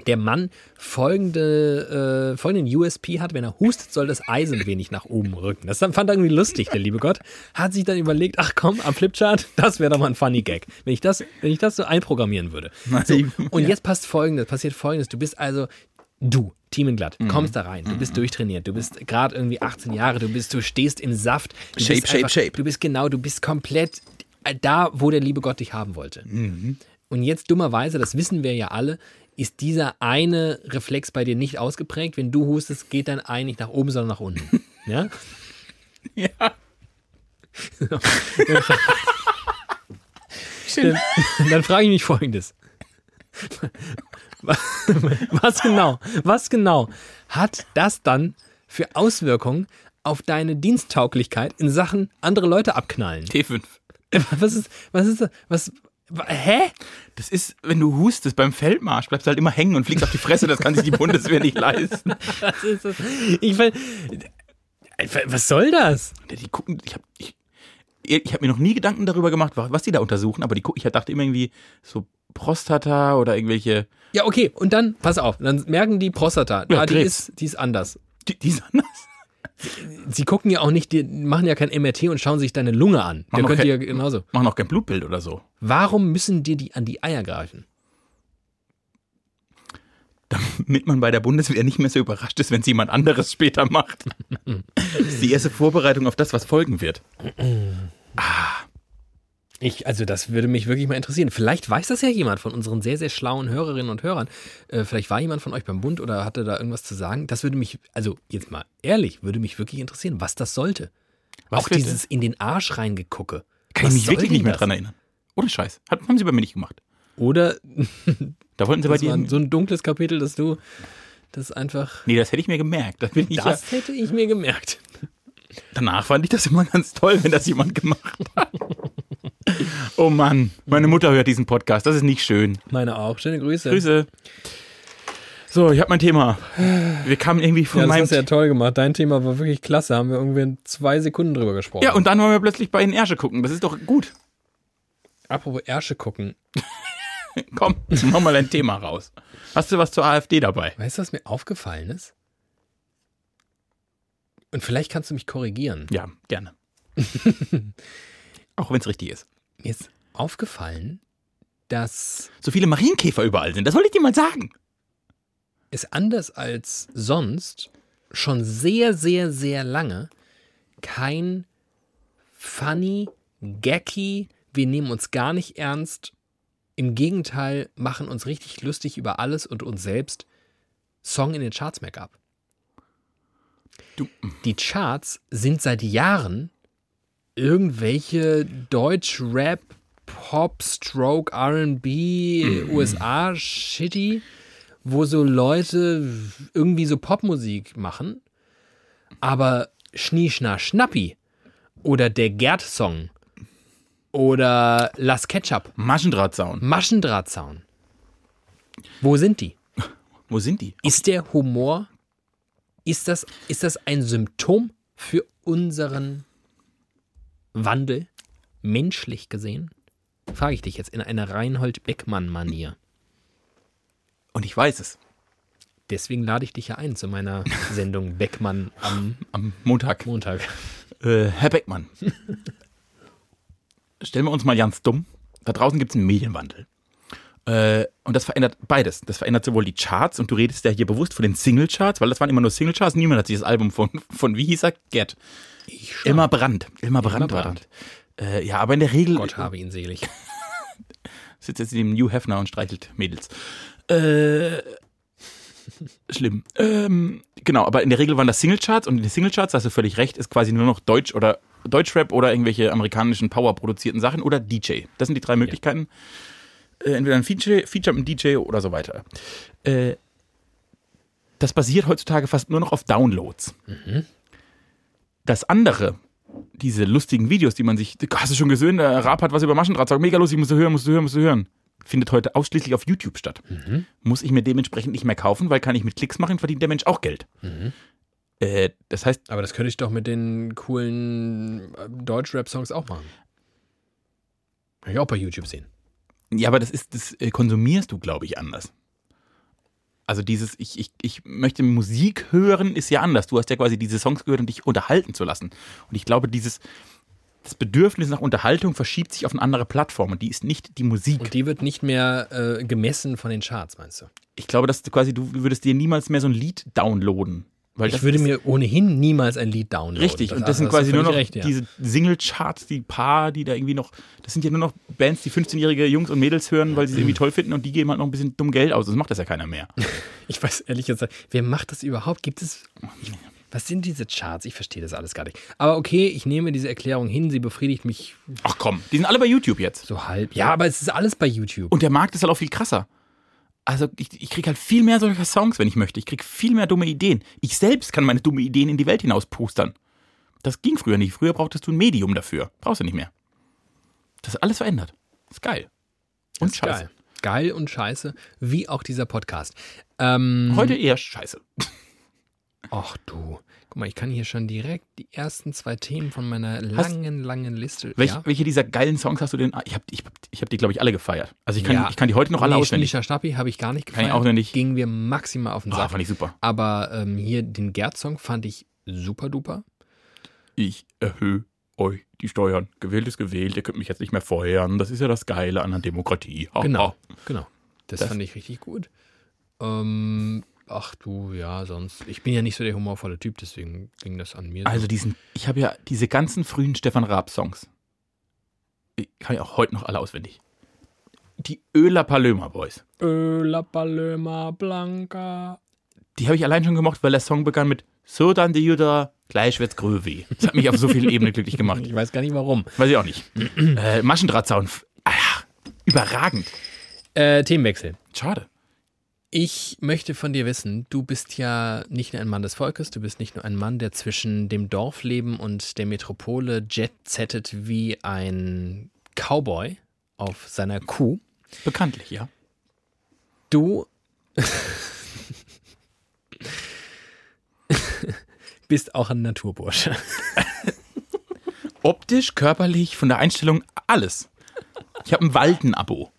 Der Mann folgende, äh, folgenden USP hat, wenn er hustet, soll das Ei so ein wenig nach oben rücken. Das fand er irgendwie lustig, der liebe Gott. Hat sich dann überlegt, ach komm, am Flipchart, das wäre doch mal ein funny Gag. Wenn ich das, wenn ich das so einprogrammieren würde. So, und jetzt passt folgendes, passiert folgendes. Du bist also, du, Team in Glatt, Mhm. kommst da rein, du bist durchtrainiert, du bist gerade irgendwie 18 Jahre, du bist, du stehst im Saft. Shape, bist shape, shape. Du bist genau, du bist komplett da, wo der liebe Gott dich haben wollte. Und jetzt dummerweise, das wissen wir ja alle, ist dieser eine Reflex bei dir nicht ausgeprägt. Wenn du hustest, geht dein Ei nicht nach oben, sondern nach unten. Ja? Ja. Dann, dann frage ich mich folgendes. Was genau, was genau hat das dann für Auswirkungen auf deine Diensttauglichkeit in Sachen andere Leute abknallen? T5. Was ist, was ist das? Was, hä? Das ist, wenn du hustest beim Feldmarsch, bleibst du halt immer hängen und fliegst auf die Fresse. Das kann sich die Bundeswehr nicht leisten. Was ist das? Ich will, was soll das? Die gucken, ich habe ich, ich hab mir noch nie Gedanken darüber gemacht, was die da untersuchen, aber die gucken, ich dachte immer irgendwie so Prostata oder irgendwelche. Ja, okay, und dann, pass auf, dann merken die Prostata, Ja, ah, die, ist, die ist anders. Die, die sind anders. Sie gucken ja auch nicht, die machen ja kein MRT und schauen sich deine Lunge an. Der Machen auch könnte kein- ja genauso. Machen auch kein Blutbild oder so. Warum müssen dir die an die Eier greifen? Damit man bei der Bundeswehr nicht mehr so überrascht ist, wenn es jemand anderes später macht. Das ist die erste Vorbereitung auf das, was folgen wird. Ich, also das würde mich wirklich mal interessieren. Vielleicht weiß das ja jemand von unseren sehr, sehr schlauen Hörerinnen und Hörern. Äh, vielleicht war jemand von euch beim Bund oder hatte da irgendwas zu sagen. Das würde mich, also jetzt mal ehrlich, würde mich wirklich interessieren, was das sollte. Was Auch bitte? dieses in den Arsch reingegucke. Kann Was ich mich wirklich nicht mehr das? dran erinnern. Ohne Scheiß. Hat, haben sie bei mir nicht gemacht. Oder Da wollten sie bei dir. so ein dunkles Kapitel, dass du das einfach. Nee, das hätte ich mir gemerkt. Das bin ich ja, Das hätte ich mir gemerkt. danach fand ich das immer ganz toll, wenn das jemand gemacht hat. Oh Mann, meine Mutter hört diesen Podcast. Das ist nicht schön. Meine auch. Schöne Grüße. Grüße. So, ich habe mein Thema. Wir kamen irgendwie von Ja, das meinem. hast du ja toll gemacht. Dein Thema war wirklich klasse. Haben wir irgendwie in zwei Sekunden drüber gesprochen. ja, und dann wollen wir plötzlich bei den Ärsche gucken. Das ist doch gut. Apropos Ärsche gucken. Komm, mach mal ein Thema raus. Hast du was zur AfD dabei? Weißt du, was mir aufgefallen ist? Und vielleicht kannst du mich korrigieren. Ja, gerne. Auch wenn es richtig ist. Ist aufgefallen, dass So viele Marienkäfer überall sind. Das wollte ich dir mal sagen. es anders als sonst schon sehr, sehr, sehr lange kein funny, gacky, wir nehmen uns gar nicht ernst, im Gegenteil machen uns richtig lustig über alles und uns selbst Song in den Charts mehr gab. Die Charts sind seit Jahren irgendwelche Deutsch-Rap, Pop, Stroke, RB, USA, Shitty, wo so Leute irgendwie so Popmusik machen, aber Schnie, Schna, Schnappi oder der Gerd-Song oder Las Ketchup, Maschendrahtzaun. Maschendrahtzaun. Wo sind die? Wo sind die? Ist der Humor, ist das, ist das ein Symptom für unseren Wandel, menschlich gesehen? Frage ich dich jetzt in einer Reinhold Beckmann-Manier. Und ich weiß es. Deswegen lade ich dich ja ein zu meiner Sendung Beckmann am Am Montag. Montag. Äh, Herr Beckmann. Stellen wir uns mal ganz dumm. Da draußen gibt es einen Medienwandel. Äh, und das verändert beides. Das verändert sowohl die Charts und du redest ja hier bewusst von den Single-Charts, weil das waren immer nur Single-Charts. Niemand hat sich das Album von, von wie hieß er? Get. Ich schon. Immer Brand. Immer Brand war. Brand. Äh, ja, aber in der Regel Gott habe ihn selig. sitzt jetzt neben New Hefner und streichelt Mädels. Äh, schlimm. Ähm, genau, aber in der Regel waren das Singlecharts und in den Singlecharts, da hast du völlig recht, ist quasi nur noch Deutsch oder Deutschrap oder irgendwelche amerikanischen Power-produzierten Sachen oder DJ. Das sind die drei Möglichkeiten. Äh, entweder ein Feature, Feature mit einem DJ oder so weiter. Äh, das basiert heutzutage fast nur noch auf Downloads. Das andere, diese lustigen Videos, die man sich, hast du schon gesehen, der Raab hat was über Maschendraht, sagt, mega lustig, musst du hören, musst du hören, musst du hören. Findet heute ausschließlich auf YouTube statt. Muss ich mir dementsprechend nicht mehr kaufen, weil kann ich mit Klicks machen, verdient der Mensch auch Geld. Äh, das heißt, Aber das könnte ich doch mit den coolen äh, Deutsch-Rap-Songs auch machen. Kann ich auch bei YouTube sehen. ja, aber das ist, das äh, konsumierst du, glaube ich, anders. Also dieses, ich, ich, ich möchte Musik hören, ist ja anders. Du hast ja quasi diese Songs gehört, um dich unterhalten zu lassen. Und ich glaube, dieses, das Bedürfnis nach Unterhaltung verschiebt sich auf eine andere Plattform und die ist nicht die Musik. Und die wird nicht mehr äh, gemessen von den Charts, meinst du? ich glaube, dass du quasi, du würdest dir niemals mehr so ein Lied downloaden. Weil das Ich würde mir ohnehin niemals ein Lied downloaden. Richtig, und das sind hast du quasi nur noch recht, ja. diese Single-Charts, die paar, die da irgendwie noch, das sind ja nur noch Bands, die 15-jährige Jungs und Mädels hören, weil sie es irgendwie toll finden und die geben halt noch ein bisschen dumm Geld aus. Das macht das ja keiner mehr. Ich weiß ehrlich gesagt, wer macht das überhaupt? Gibt es. Was sind diese Charts? Ich verstehe das alles gar nicht. Aber okay, ich nehme diese Erklärung hin, sie befriedigt mich Ach komm, die sind alle bei YouTube jetzt. so halb. Ja, aber es ist alles bei YouTube. Und der Markt ist halt auch viel krasser. Also ich, ich kriege halt viel mehr solcher Songs, wenn ich möchte. Ich kriege viel mehr dumme Ideen. Ich selbst kann meine dumme Ideen in die Welt hinaus postern. Das ging früher nicht. Früher brauchtest du ein Medium dafür. Brauchst du nicht mehr. Das ist alles verändert. ist geil. Und ist scheiße. Geil. geil und scheiße, wie auch dieser Podcast. Ähm, Heute eher scheiße. Ach du. Guck mal, ich kann hier schon direkt die ersten zwei Themen von meiner langen, langen Liste. Welch, ja. Welche dieser geilen Songs hast du denn? Ich habe ich hab, ich hab die, glaube ich, alle gefeiert. Also ich kann, Ja. ich kann die heute noch alle nee, auswendig. Schindlicher Stappi habe ich gar nicht Kann gefallen. ich auch noch nicht. Ging mir maximal auf den Oh, Sack. fand ich super. Aber ähm, hier den Gerd-Song fand ich super duper. Ich erhöhe euch die Steuern. Gewählt ist gewählt. Ihr könnt mich jetzt nicht mehr feuern. Das ist ja das Geile an der Demokratie. Ha, Genau, ha. genau. Das, Das- fand ich richtig gut. Ähm, ach du, ja, sonst. Ich bin ja nicht so der humorvolle Typ, deswegen ging das an mir. so. Also diesen, ich habe ja diese ganzen frühen Stefan Raab-Songs. Ich kann ja auch heute noch alle auswendig. Die Öler Palömer Boys. Ö, La Paloma Blanca. Die habe ich allein schon gemocht, weil der Song begann mit So dann die Jüder, gleich wird's gröwi. Das hat mich auf so vielen Ebenen glücklich gemacht. Ich weiß gar nicht warum. Weiß ich auch nicht. äh, Maschendrahtzaun. Ah, ja, überragend. Äh, Themenwechsel. Schade. Ich möchte von dir wissen, du bist ja nicht nur ein Mann des Volkes, du bist nicht nur ein Mann, der zwischen dem Dorfleben und der Metropole jet-settet wie ein Cowboy auf seiner Kuh. Bekanntlich, ja. Du bist auch ein Naturbursche. Optisch, körperlich, von der Einstellung, alles. Ich habe ein Walden-Abo.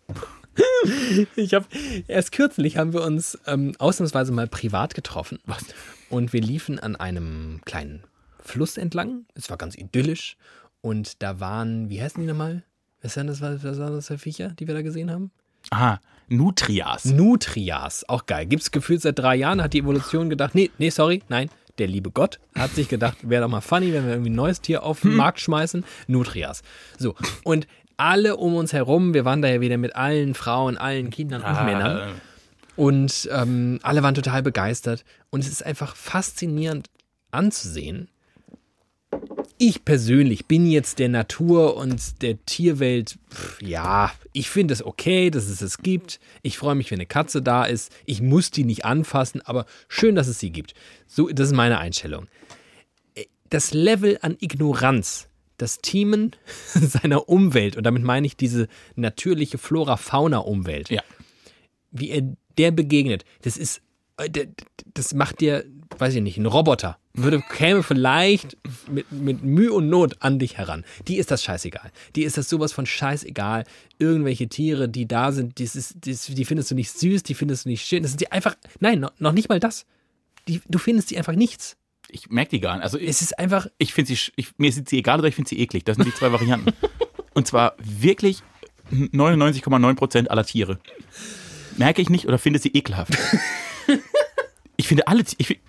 Ich habe erst kürzlich haben wir uns ähm, ausnahmsweise mal privat getroffen. Was? Und wir liefen an einem kleinen Fluss entlang. Es war ganz idyllisch. Und da waren, wie heißen die nochmal? Was waren das, was waren das für Viecher, die wir da gesehen haben? Aha, Nutrias. Nutrias, auch geil. Gibt es gefühlt seit drei Jahren, hat die Evolution gedacht, nee, nee, sorry, nein, der liebe Gott hat sich gedacht, wäre doch mal funny, wenn wir irgendwie ein neues Tier auf den Markt schmeißen. Nutrias. So, und alle um uns herum, wir waren da ja wieder mit allen Frauen, allen Kindern und Männern. Und ähm, alle waren total begeistert. Und es ist einfach faszinierend anzusehen. Ich persönlich bin jetzt der Natur und der Tierwelt, pff, ja, ich finde es okay, dass es es gibt. Ich freue mich, wenn eine Katze da ist. Ich muss die nicht anfassen, aber schön, dass es sie gibt. So, das ist meine Einstellung. Das Level an Ignoranz, das Teamen seiner Umwelt, und damit meine ich diese natürliche Flora-Fauna-Umwelt, Ja. wie er der begegnet, das ist äh, das macht dir, weiß ich nicht, ein Roboter. Würde, käme vielleicht mit, mit Mühe und Not an dich heran. Die ist das scheißegal. Die ist das sowas von scheißegal. Irgendwelche Tiere, die da sind, das ist, das, die findest du nicht süß, die findest du nicht schön. Das sind die einfach, nein, noch, noch nicht mal das. Die, du findest die einfach nichts. Ich merke die gar nicht. Also ich, Es ist einfach, ich finde sie, ich, mir ist sie egal oder ich finde sie eklig. Das sind die zwei Varianten. Und zwar wirklich 99,9% aller Tiere. Merke ich nicht oder finde sie ekelhaft. Ich finde alle, Ti- ich, find-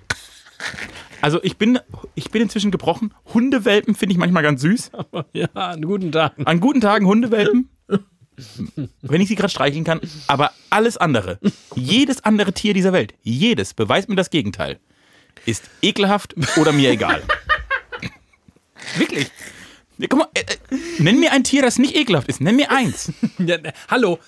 also ich bin, ich bin inzwischen gebrochen. Hundewelpen finde ich manchmal ganz süß. ja, einen guten Tag. An guten Tagen Hundewelpen. Wenn ich sie gerade streicheln kann. Aber alles andere, jedes andere Tier dieser Welt, jedes, beweist mir das Gegenteil, ist ekelhaft oder mir egal. Wirklich. Ja, guck mal, äh, äh, nenn mir ein Tier, das nicht ekelhaft ist. Nenn mir eins. Ja, ne, hallo.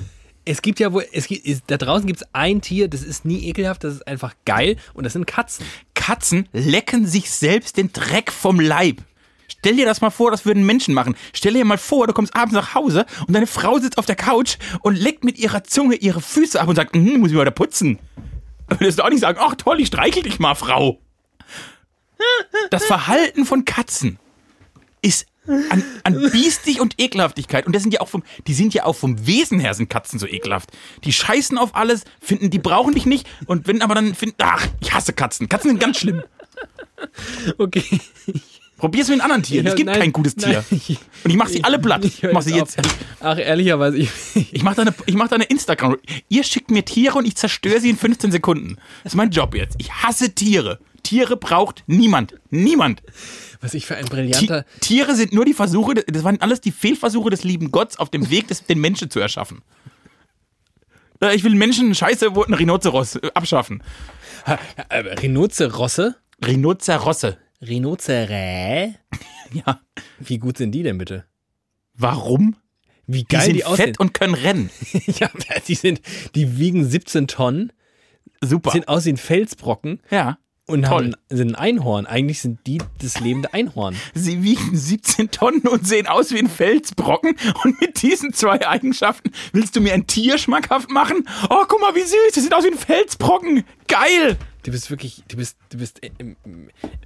Es gibt ja wohl, es gibt, ist, da draußen gibt es ein Tier, das ist nie ekelhaft, das ist einfach geil und das sind Katzen. Katzen lecken sich selbst den Dreck vom Leib. Stell dir das mal vor, das würden Menschen machen. Stell dir mal vor, du kommst abends nach Hause und deine Frau sitzt auf der Couch und leckt mit ihrer Zunge ihre Füße ab und sagt, hm, muss ich mal da putzen. Würdest du auch nicht sagen, ach toll, ich streichel dich mal, Frau. Das Verhalten von Katzen ist an, an biestig und Ekelhaftigkeit. Und das sind ja auch vom, die sind ja auch vom Wesen her sind Katzen so ekelhaft. Die scheißen auf alles, finden, die brauchen dich nicht und wenn aber dann finden, ach, ich hasse Katzen. Katzen sind ganz schlimm. Okay. Probier's mit anderen Tier. Ja, es gibt nein, kein gutes Tier. nein, Und ich mach sie alle platt. Ich Ich mach sie jetzt auf. Ach, ehrlicherweise, ich, Ich mach deine, ich mach deine Instagram. Ihr schickt mir Tiere und ich zerstöre sie in 15 Sekunden. Das ist mein Job jetzt. Ich hasse Tiere. Tiere braucht niemand. Niemand. was ich für ein brillanter. Tiere sind nur die Versuche, das waren alles die Fehlversuche des lieben Gotts auf dem Weg, des, den Menschen zu erschaffen. Ich will Menschen, scheiße, ein Rhinoceros äh, abschaffen. Äh, Rhinozerosse? Rhinocerosse. Rhinozerä? Ja. Wie gut sind die denn bitte? Warum? Wie Die geil sind die, aussehen. fett und können rennen. ja, die sind, die wiegen 17 Tonnen, Super. sehen aus wie ein Felsbrocken ja. und Toll. haben, sind ein Einhorn. Eigentlich sind die das lebende Einhorn. Sie wiegen 17 Tonnen und sehen aus wie ein Felsbrocken. Und mit diesen zwei Eigenschaften willst du mir ein Tier schmackhaft machen? Oh, guck mal, wie süß. Das sieht aus wie ein Felsbrocken. Geil. Du bist wirklich, du bist, du bist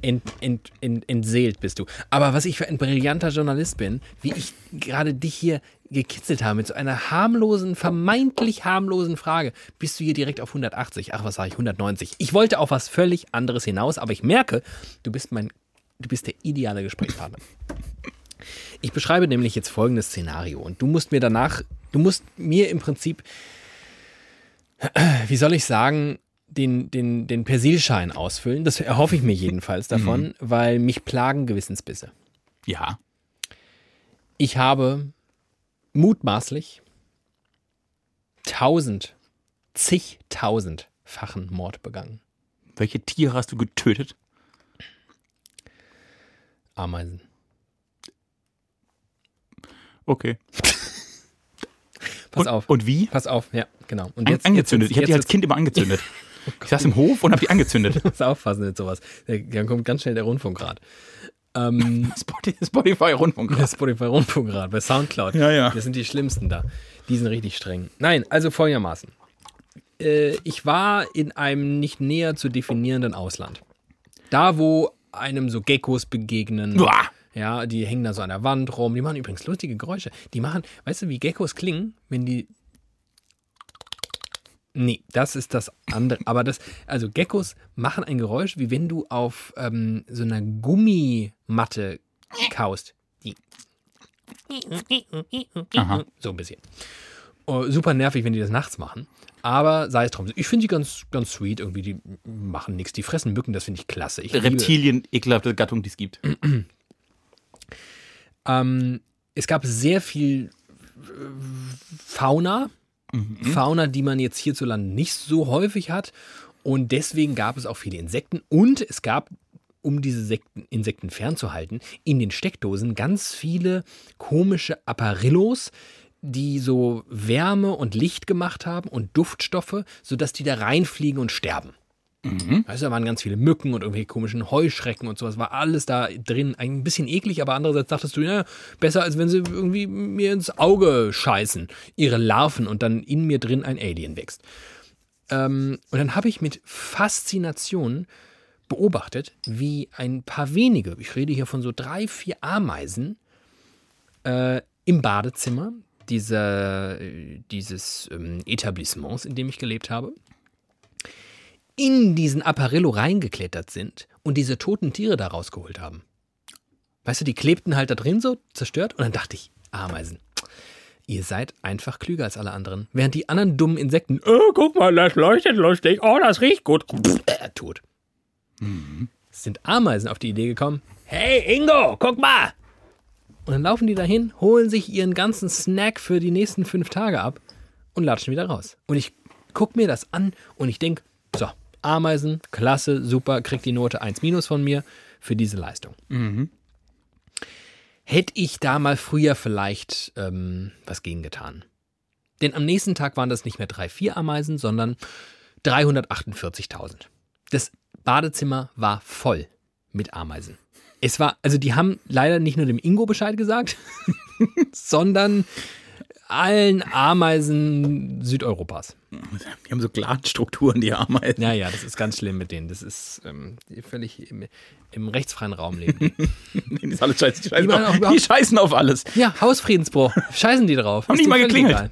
ent, ent, ent, entseelt bist du. Aber was ich für ein brillanter Journalist bin, wie ich gerade dich hier gekitzelt habe mit so einer harmlosen, vermeintlich harmlosen Frage, bist du hier direkt auf 180. Ach, was sage ich, 190. Ich wollte auf was völlig anderes hinaus, aber ich merke, du bist mein, du bist der ideale Gesprächspartner. Ich beschreibe nämlich jetzt folgendes Szenario und du musst mir danach, du musst mir im Prinzip, wie soll ich sagen, den, den, den Persilschein ausfüllen. Das erhoffe ich mir jedenfalls davon, weil mich plagen Gewissensbisse. Ja. Ich habe mutmaßlich tausend, zigtausendfachen Mord begangen. Welche Tiere hast du getötet? Ameisen. Okay. Pass und, auf. Und wie? Pass auf, ja, genau. Und An, angezündet. ich habe die als jetzt, Kind immer angezündet. Ich saß im Hof und habe die angezündet. Muss aufpassen mit sowas. Dann kommt ganz schnell der Rundfunkrat. Ähm, Spotify, Spotify Rundfunk. der Spotify Rundfunkrat bei Soundcloud. Ja, ja. Das sind die schlimmsten da. Die sind richtig streng. Nein, also folgendermaßen. Äh, ich war in einem nicht näher zu definierenden Ausland. Da, wo einem so Geckos begegnen. Uah. Ja, die hängen da so an der Wand rum. Die machen übrigens lustige Geräusche. Die machen, weißt du, wie Geckos klingen, wenn die. Nee, das ist das andere. Aber das, also Geckos machen ein Geräusch, wie wenn du auf ähm, so einer Gummimatte kaust. Aha. So ein bisschen. Oh, super nervig, wenn die das nachts machen. Aber sei es drum. Ich finde die ganz, ganz sweet. Irgendwie, die machen nichts. Die fressen Mücken, das finde ich klasse. Ich liebe- Reptilien, ekelhafte Gattung, die es gibt. Ähm, es gab sehr viel äh, Fauna. Fauna, die man jetzt hierzulande nicht so häufig hat. Und deswegen gab es auch viele Insekten. Und es gab, um diese Sekten, Insekten fernzuhalten, in den Steckdosen ganz viele komische Apparillos, die so Wärme und Licht gemacht haben und Duftstoffe, sodass die da reinfliegen und sterben. Weißt du, da waren ganz viele Mücken und irgendwelche komischen Heuschrecken und sowas. War alles da drin. Ein bisschen eklig, aber andererseits dachtest du, ja, besser als wenn sie irgendwie mir ins Auge scheißen, ihre Larven und dann in mir drin ein Alien wächst. Ähm, und dann habe ich mit Faszination beobachtet, wie ein paar wenige, ich rede hier von so drei, vier Ameisen, äh, im Badezimmer dieser, äh, dieses ähm, Etablissements, in dem ich gelebt habe, in diesen Apparillo reingeklettert sind und diese toten Tiere da rausgeholt haben. Weißt du, die klebten halt da drin so zerstört und dann dachte ich, Ameisen. Ihr seid einfach klüger als alle anderen. Während die anderen dummen Insekten, oh, guck mal, das leuchtet lustig, oh, das riecht gut, äh, tot. Mhm. Sind Ameisen auf die Idee gekommen, hey Ingo, guck mal. Und dann laufen die dahin, holen sich ihren ganzen Snack für die nächsten fünf Tage ab und latschen wieder raus. Und ich guck mir das an und ich denke, so, Ameisen, klasse, super, kriegt die Note 1 minus von mir für diese Leistung. Mhm. Hätte ich da mal früher vielleicht ähm, was gegen getan. Denn am nächsten Tag waren das nicht mehr drei, vier Ameisen, sondern 348.000. Das Badezimmer war voll mit Ameisen. Es war, also die haben leider nicht nur dem Ingo Bescheid gesagt, sondern allen Ameisen Südeuropas. Die haben so Glanstrukturen, die Ameisen. Ja, ja, das ist ganz schlimm mit denen. Das ist ähm, völlig im, im, rechtsfreien Raum leben. die, ist alles scheiße. Die, scheißen die, auf, die scheißen auf alles. Ja, Hausfriedensbruch. Scheißen die drauf. Haben nicht mal geklingelt. Egal.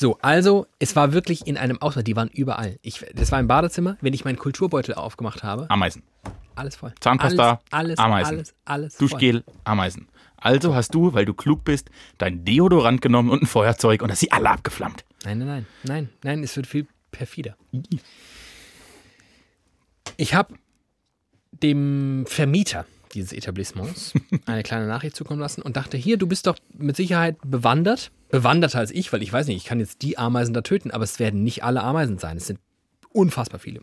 So, also es war wirklich in einem Ausland, die waren überall. Ich, das war ein Badezimmer, wenn ich meinen Kulturbeutel aufgemacht habe. Ameisen. Alles voll. Zahnpasta, alles, alles Ameisen. Alles, alles Duschgel, voll. Ameisen. Also hast du, weil du klug bist, dein Deodorant genommen und ein Feuerzeug und hast sie alle abgeflammt. Nein, nein, nein, nein, nein, es wird viel perfider. Ich habe dem Vermieter dieses Etablissements eine kleine Nachricht zukommen lassen und dachte, hier, du bist doch mit Sicherheit bewandert, bewanderter als ich, weil ich weiß nicht, ich kann jetzt die Ameisen da töten, aber es werden nicht alle Ameisen sein. Es sind unfassbar viele.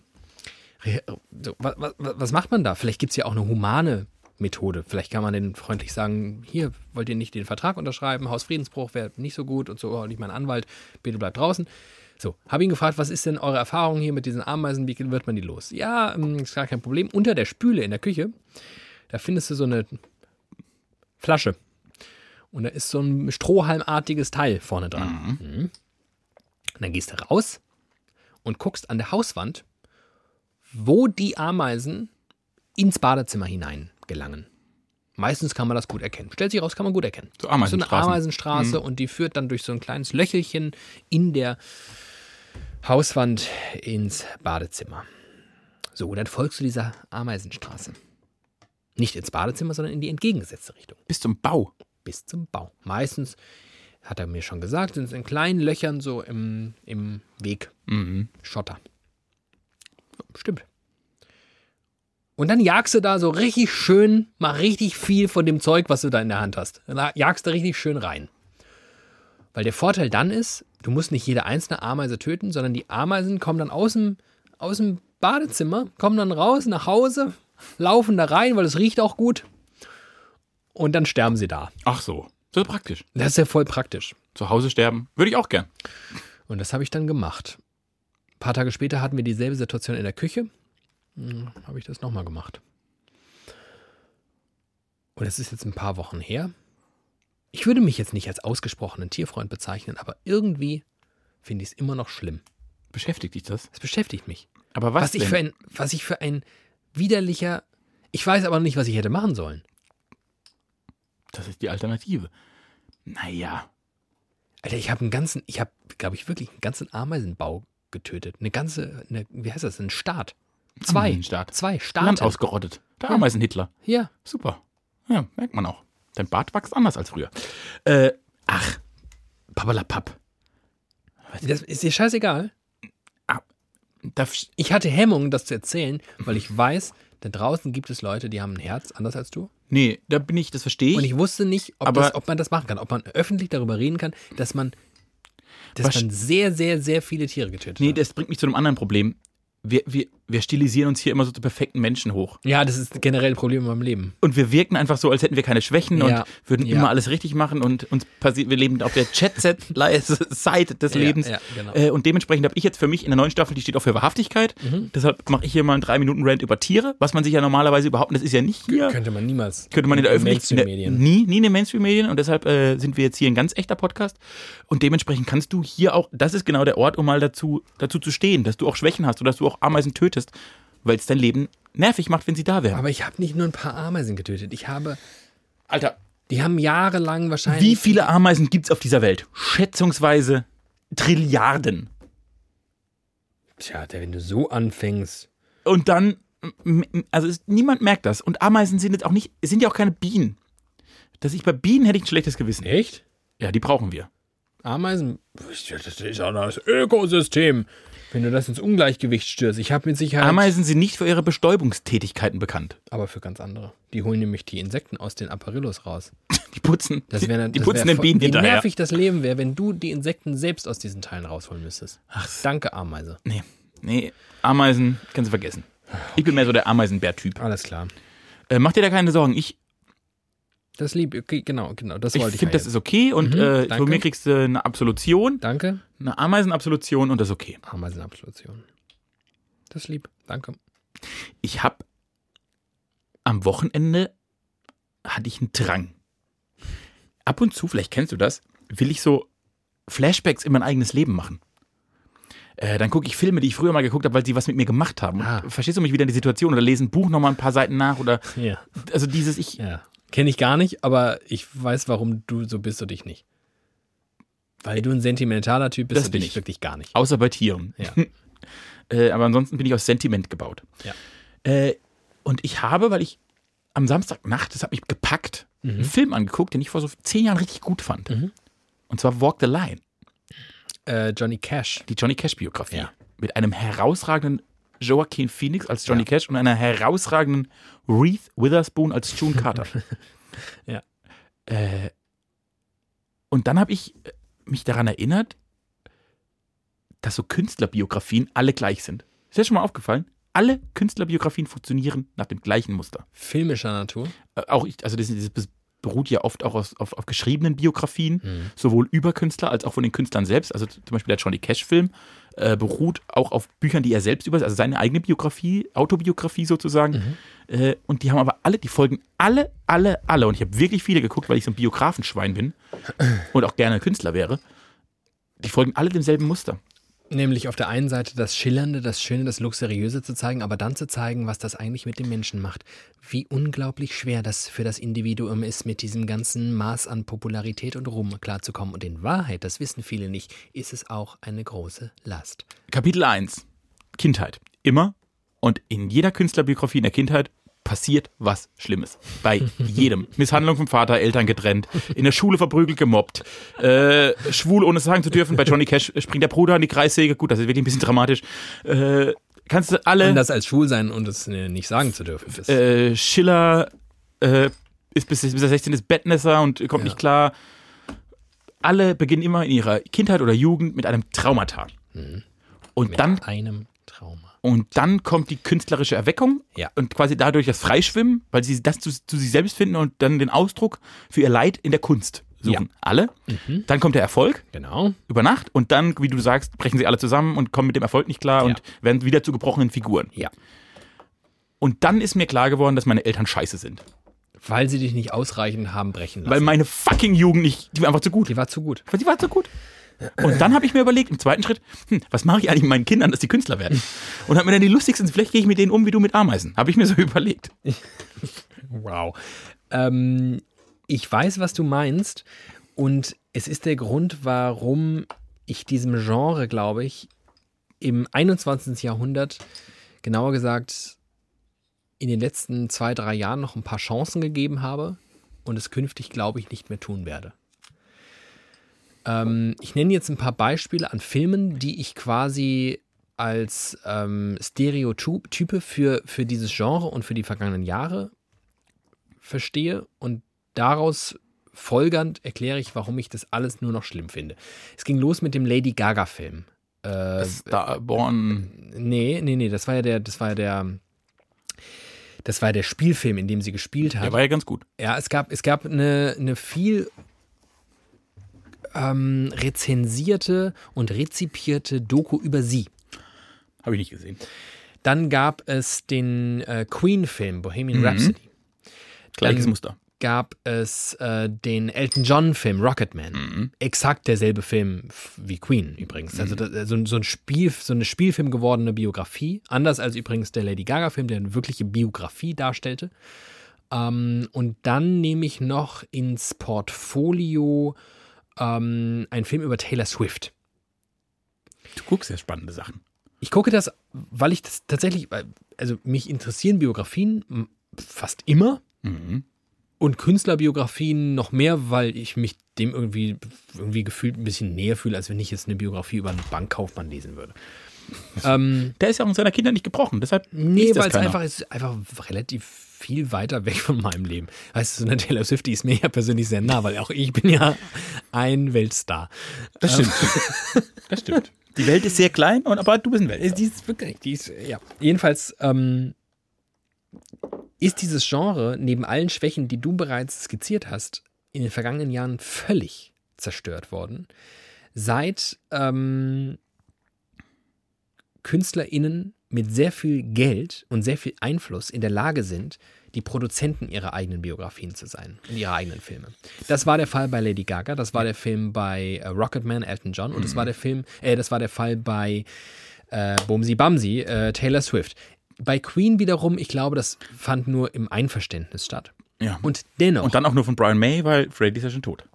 So, was, was, was, macht man da? Vielleicht gibt es ja auch eine humane Methode. Vielleicht kann man den freundlich sagen, hier wollt ihr nicht den Vertrag unterschreiben, Hausfriedensbruch wäre nicht so gut und so, oh, nicht mein Anwalt, bitte bleibt draußen. So, habe ihn gefragt, was ist denn eure Erfahrung hier mit diesen Ameisen, wie wird man die los? Ja, ähm, ist gar kein Problem. Unter der Spüle in der Küche da findest du so eine Flasche. Und da ist so ein strohhalmartiges Teil vorne dran. Mhm. Mhm. Und dann gehst du raus und guckst an der Hauswand, wo die Ameisen ins Badezimmer hinein gelangen. Meistens kann man das gut erkennen. Stellt sich raus, kann man gut erkennen. So, so eine Ameisenstraße mhm. und die führt dann durch so ein kleines Löchelchen in der Hauswand ins Badezimmer. So, dann folgst du dieser Ameisenstraße. Nicht ins Badezimmer, sondern in die entgegengesetzte Richtung. Bis zum Bau. Bis zum Bau. Meistens, hat er mir schon gesagt, sind es in kleinen Löchern so im, im Weg. Mhm. Schotter. Stimmt. Und dann jagst du da so richtig schön, mal richtig viel von dem Zeug, was du da in der Hand hast. Dann jagst du richtig schön rein. Weil der Vorteil dann ist, du musst nicht jede einzelne Ameise töten, sondern die Ameisen kommen dann aus dem, aus dem Badezimmer, kommen dann raus nach Hause, laufen da rein, weil es riecht auch gut. Und dann sterben sie da. Ach so. So praktisch. Das ist ja voll praktisch. Zu Hause sterben. Würde ich auch gern. Und das habe ich dann gemacht. Ein paar Tage später hatten wir dieselbe Situation in der Küche. Hm, habe ich das nochmal gemacht. Und es ist jetzt ein paar Wochen her. Ich würde mich jetzt nicht als ausgesprochenen Tierfreund bezeichnen, aber irgendwie finde ich es immer noch schlimm. Beschäftigt dich das? Es beschäftigt mich. Aber was, was ich für ein, was ich für ein widerlicher. Ich weiß aber nicht, was ich hätte machen sollen. Das ist die Alternative. Naja. Alter, ich habe einen ganzen, ich habe, glaube ich, wirklich einen ganzen Ameisenbau getötet. Eine ganze, eine, wie heißt das? Ein Staat. Zwei. Staat. Zwei Staaten. Land ausgerottet. Der ja. Ameisen-Hitler. Ja. Super. Ja, merkt man auch. Dein Bart wächst anders als früher. Äh, ach, Pappalapapp. Das ist dir scheißegal ich hatte Hemmungen, das zu erzählen, weil ich weiß, da draußen gibt es Leute, die haben ein Herz, anders als du. Nee, da bin ich, das verstehe ich. Und ich wusste nicht, ob, das, ob man das machen kann, ob man öffentlich darüber reden kann, dass man, dass man sehr, sehr, sehr viele Tiere getötet nee, hat. Nee, das bringt mich zu einem anderen Problem. Wir, wir, wir stilisieren uns hier immer so zu perfekten Menschen hoch. Ja, das ist generell ein Problem in meinem Leben. Und wir wirken einfach so, als hätten wir keine Schwächen Ja. und würden Ja. immer alles richtig machen und uns passiert, wir leben auf der Chat-Seite des Ja, Lebens. ja, genau. äh, und dementsprechend habe ich jetzt für mich in der neuen Staffel, die steht auch für Wahrhaftigkeit. Mhm. Deshalb mache ich hier mal einen drei Minuten Rant über Tiere, was man sich ja normalerweise überhaupt, das ist ja nicht hier. Könnte man niemals. Könnte man in der Öffentlichkeit. Nie, nie in den Mainstream-Medien und deshalb äh, sind wir jetzt hier ein ganz echter Podcast. Und dementsprechend kannst du hier auch, das ist genau der Ort, um mal dazu, dazu zu stehen, dass du auch Schwächen hast oder dass du auch Ameisen tötest, weil es dein Leben nervig macht, wenn sie da wären. Aber ich habe nicht nur ein paar Ameisen getötet. Ich habe, Alter, die haben jahrelang wahrscheinlich. wie viele Ameisen gibt es auf dieser Welt? Schätzungsweise Trilliarden. Tja, der, wenn du so anfängst. Und dann, also niemand merkt das. Und Ameisen sind jetzt auch nicht, es sind ja auch keine Bienen. Dass ich bei Bienen hätte ich ein schlechtes Gewissen. Echt? Ja, die brauchen wir. Ameisen? Das ist ja das Ökosystem. Wenn du das ins Ungleichgewicht stürzt. Ich habe mit Sicherheit. Ameisen sind nicht für ihre Bestäubungstätigkeiten bekannt. Aber für ganz andere. Die holen nämlich die Insekten aus den Apparillos raus. Die putzen, Das wär, die das putzen wär den Bienen Wie hinterher. nervig das Leben wäre, wenn du die Insekten selbst aus diesen Teilen rausholen müsstest. Ach, Danke, Ameise. nee, nee, Ameisen kannst du vergessen. Ich bin mehr so der Ameisenbär-Typ. Alles klar. Äh, mach dir da keine Sorgen. Ich, Das lieb, okay, genau, genau. Das ich wollte ich. finde, ja das ist okay und Mhm, äh, von mir kriegst du eine Absolution, Danke. eine Ameisenabsolution und das ist okay. Ameisenabsolution. Das ist lieb. Danke. Ich habe am Wochenende hatte ich einen Drang. Ab und zu, vielleicht kennst du das, will ich so Flashbacks in mein eigenes Leben machen. Äh, dann gucke ich Filme, die ich früher mal geguckt habe, weil sie was mit mir gemacht haben. Ah. Verstehst du mich wieder in die Situation oder lese ein Buch nochmal ein paar Seiten nach oder Ja. also dieses ich Ja. Kenne ich gar nicht, aber ich weiß, warum du so bist und ich nicht. Weil du ein sentimentaler Typ bist Das und bin ich ich. wirklich gar nicht. außer bei Tieren. Ja. Äh, aber ansonsten bin ich aus Sentiment gebaut. Ja. Äh, und ich habe, weil ich am Samstagnacht, das hat mich gepackt, einen Film angeguckt, den ich vor so zehn Jahren richtig gut fand. Mhm. Und zwar Walk the Line, Äh, Johnny Cash. die Johnny Cash-Biografie. Ja. Mit einem herausragenden Joaquin Phoenix als Johnny Cash und einer herausragenden Reese Witherspoon als June Carter. Ja. Äh, und dann habe ich äh, mich daran erinnert, dass so Künstlerbiografien alle gleich sind. Ist dir schon mal aufgefallen? Alle Künstlerbiografien funktionieren nach dem gleichen Muster. Filmischer Natur. Äh, auch ich, also das, das beruht ja oft auch aus, auf, auf geschriebenen Biografien, Mhm. sowohl über Künstler als auch von den Künstlern selbst. Also zum Beispiel der Johnny Cash-Film äh, beruht auch auf Büchern, die er selbst über, also seine eigene Biografie, Autobiografie sozusagen. Äh, und die haben aber alle, die folgen alle, alle, alle. Und ich habe wirklich viele geguckt, weil ich so ein Biografenschwein bin und auch gerne Künstler wäre. Die folgen alle demselben Muster. Nämlich auf der einen Seite das Schillernde, das Schöne, das Luxuriöse zu zeigen, aber dann zu zeigen, was das eigentlich mit dem Menschen macht. Wie unglaublich schwer das für das Individuum ist, mit diesem ganzen Maß an Popularität und Ruhm klarzukommen. Und in Wahrheit, das wissen viele nicht, ist es auch eine große Last. Kapitel 1. Kindheit. Immer und in jeder Künstlerbiografie in der Kindheit passiert was Schlimmes. Bei jedem. Misshandlung vom Vater, Eltern getrennt, in der Schule verprügelt, gemobbt, äh, schwul ohne es sagen zu dürfen. Bei Johnny Cash springt der Bruder an die Kreissäge. Gut, das ist wirklich ein bisschen dramatisch. Äh, kannst du alle. Anders als schwul sein und es äh, nicht sagen zu dürfen. Äh, Schiller äh, ist bis, bis er 16 ist Bettnässer und kommt Ja. nicht klar. Alle beginnen immer in ihrer Kindheit oder Jugend mit einem Traumata. Und mit dann einem Trauma. Und dann kommt die künstlerische Erweckung Ja. und quasi dadurch das Freischwimmen, weil sie das zu, zu sich selbst finden und dann den Ausdruck für ihr Leid in der Kunst suchen. Alle. Dann kommt der Erfolg Genau. über Nacht und dann, wie du sagst, brechen sie alle zusammen und kommen mit dem Erfolg nicht klar Ja. und werden wieder zu gebrochenen Figuren. Ja. Und dann ist mir klar geworden, dass meine Eltern scheiße sind. Weil sie dich nicht ausreichend haben brechen lassen. Weil meine fucking Jugend nicht, die war einfach zu gut. die war zu gut. Die war zu gut. Und dann habe ich mir überlegt, im zweiten Schritt, hm, was mache ich eigentlich mit meinen Kindern, dass die Künstler werden? Und habe mir dann die lustigsten, vielleicht gehe ich mit denen um wie du mit Ameisen. Habe ich mir so überlegt. Wow. Ähm, ich weiß, was du meinst. Und es ist der Grund, warum ich diesem Genre, glaube ich, im 21. Jahrhundert, genauer gesagt, in den letzten zwei, drei Jahren noch ein paar Chancen gegeben habe und es künftig, glaube ich, nicht mehr tun werde. Ähm, ich nenne jetzt ein paar Beispiele an Filmen, die ich quasi als ähm, Stereotype für, für dieses Genre und für die vergangenen Jahre verstehe und daraus folgernd erkläre ich, warum ich das alles nur noch schlimm finde. Es ging los mit dem Lady Gaga-Film. Äh, Starborn. nee, nee, nee, das war ja der, das war ja der, das war der Spielfilm, in dem sie gespielt hat. Der war ja ganz gut. Ja, es gab, es gab eine, eine viel ähm, rezensierte und rezipierte Doku über sie. Habe ich nicht gesehen. Dann gab es den äh, Queen-Film Bohemian Mhm. Rhapsody. Gleiches Dann Muster. gab es äh, den Elton John-Film Rocketman. Mhm. Exakt derselbe Film wie Queen übrigens. Also das, so, so ein Spiel, so eine Spielfilm gewordene Biografie. Anders als übrigens der Lady Gaga-Film, der eine wirkliche Biografie darstellte. Ähm, und dann nehme ich noch ins Portfolio ähm, einen Film über Taylor Swift. Du guckst ja spannende Sachen. Ich gucke das, weil ich das tatsächlich, also mich interessieren Biografien fast immer Mhm. und Künstlerbiografien noch mehr, weil ich mich dem irgendwie, irgendwie gefühlt ein bisschen näher fühle, als wenn ich jetzt eine Biografie über einen Bankkaufmann lesen würde. ähm, Der ist ja auch in seiner Kindheit nicht gebrochen. Deshalb nee, weil es einfach ist einfach relativ viel weiter weg von meinem Leben. Weißt du, so eine Taylor Swift, die ist mir ja persönlich sehr nah, weil auch ich bin ja ein Weltstar. Das stimmt. das stimmt. Die Welt ist sehr klein, und, aber du bist ein Welt. Die ist wirklich, die ist, ja. Jedenfalls ähm, ist dieses Genre neben allen Schwächen, die du bereits skizziert hast, in den vergangenen Jahren völlig zerstört worden. Seit ähm, KünstlerInnen mit sehr viel Geld und sehr viel Einfluss in der Lage sind, die Produzenten ihrer eigenen Biografien zu sein und ihrer eigenen Filme. Das war der Fall bei Lady Gaga, das war der Film bei äh, Rocketman, Elton John und das war der Film, äh, das war der Fall bei äh, Bumsi Bamsi, äh, Taylor Swift. Bei Queen wiederum, ich glaube, das fand nur im Einverständnis statt. Ja. Und dennoch, Und dann auch nur von Brian May, weil Freddy ist ja schon tot.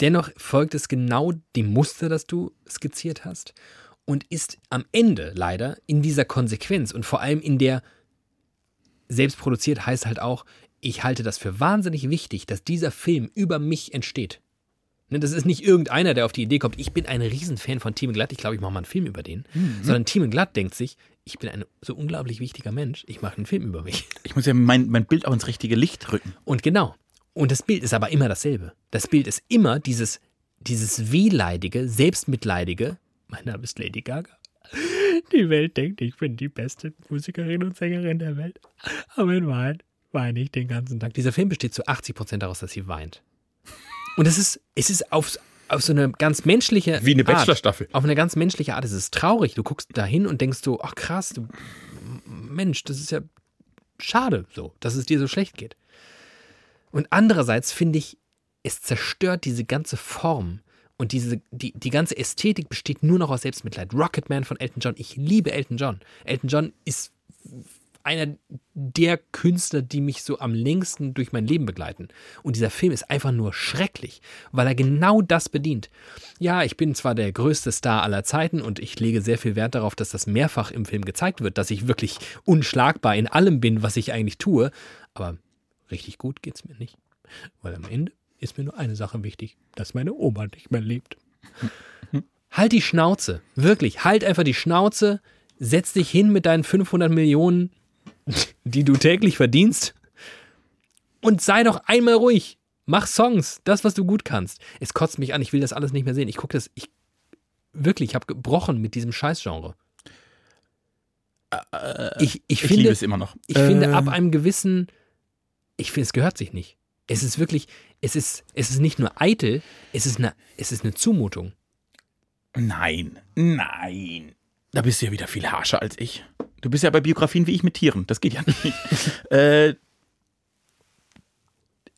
dennoch folgt es genau dem Muster, das du skizziert hast und ist am Ende leider in dieser Konsequenz und vor allem in der selbst produziert heißt halt auch, ich halte das für wahnsinnig wichtig, dass dieser Film über mich entsteht. Ne, Das ist nicht irgendeiner, der auf die Idee kommt, ich bin ein Riesenfan von Team Glatt, ich glaube, ich mache mal einen Film über den. Sondern Team Glatt denkt sich, ich bin ein so unglaublich wichtiger Mensch, ich mache einen Film über mich. Ich muss ja mein, mein Bild auch ins richtige Licht rücken. Und genau. Und das Bild ist aber immer dasselbe. Das Bild ist immer dieses, dieses wehleidige, selbstmitleidige. Mein Name ist Lady Gaga. Die Welt denkt, ich bin die beste Musikerin und Sängerin der Welt. Aber in Wahrheit weine ich den ganzen Tag. Dieser Film besteht zu 80 Prozent daraus, dass sie weint. Und es ist, es ist auf, auf so eine ganz menschliche Wie eine Art. Bachelorstaffel. Auf eine ganz menschliche Art. Es ist traurig. Du guckst da hin und denkst so, ach krass, du, Mensch, das ist ja schade so, dass es dir so schlecht geht. Und andererseits finde ich, es zerstört diese ganze Form und diese, die, die ganze Ästhetik besteht nur noch aus Selbstmitleid. Rocketman von Elton John, ich liebe Elton John. Elton John ist einer der Künstler, die mich so am längsten durch mein Leben begleiten. Und dieser Film ist einfach nur schrecklich, weil er genau das bedient. Ja, ich bin zwar der größte Star aller Zeiten und ich lege sehr viel Wert darauf, dass das mehrfach im Film gezeigt wird, dass ich wirklich unschlagbar in allem bin, was ich eigentlich tue, aber richtig gut geht's mir nicht. Weil am Ende ist mir nur eine Sache wichtig, dass meine Oma nicht mehr lebt. Halt die Schnauze. Wirklich, halt einfach die Schnauze. Setz dich hin mit deinen 500 Millionen, die du täglich verdienst. Und sei doch einmal ruhig. Mach Songs, das, was du gut kannst. Es kotzt mich an, ich will das alles nicht mehr sehen. Ich gucke das, ich wirklich, ich habe gebrochen mit diesem Scheißgenre. Ich, ich, Ich finde, liebe es immer noch. ich finde, Äh, ab einem gewissen, ich finde, es gehört sich nicht. Es ist wirklich, es ist, es ist nicht nur eitel, es ist eine, es ist eine Zumutung. Nein, nein. Da bist du ja wieder viel harscher als ich. Du bist ja bei Biografien wie ich mit Tieren. Das geht ja nicht. äh,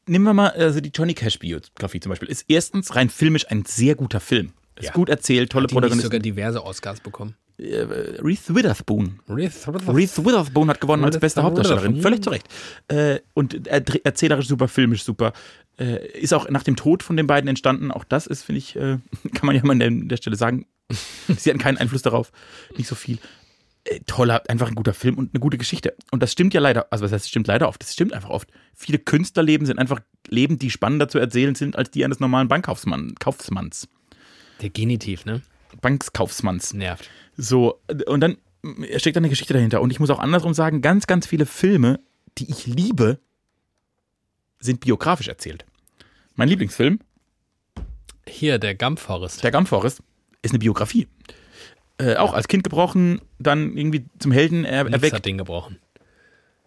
nehmen wir mal, also die Johnny Cash Biografie zum Beispiel, ist erstens rein filmisch ein sehr guter Film. Ist Ja. gut erzählt, tolle Die nicht sogar Protagonisten. diverse Oscars bekommen. Äh, Reese Witherspoon. Reese Reese Witherspoon hat gewonnen als Reese beste Hauptdarstellerin. Witherspoon. Völlig zu Recht. Äh, und er- erzählerisch super, filmisch super. Äh, ist auch nach dem Tod von den beiden entstanden. Auch das ist, finde ich, äh, kann man ja mal an der, der Stelle sagen. Sie hatten keinen Einfluss darauf. Nicht so viel. Äh, toller, einfach ein guter Film und eine gute Geschichte. Und das stimmt ja leider, also was heißt, stimmt leider oft, das stimmt einfach oft. Viele Künstlerleben sind einfach Leben, die spannender zu erzählen sind als die eines normalen Bankkaufmanns. Kaufmanns. Der Genitiv, ne? Bankkaufmanns. Nervt. So, und dann steckt da eine Geschichte dahinter. Und ich muss auch andersrum sagen, ganz, ganz viele Filme, die ich liebe, sind biografisch erzählt. Mein Lieblingsfilm, Hier, der Gump Forest. Der Gump Forest, ist eine Biografie. Äh, auch als Kind gebrochen, dann irgendwie zum Helden er, Nichts erweckt. hat den gebrochen.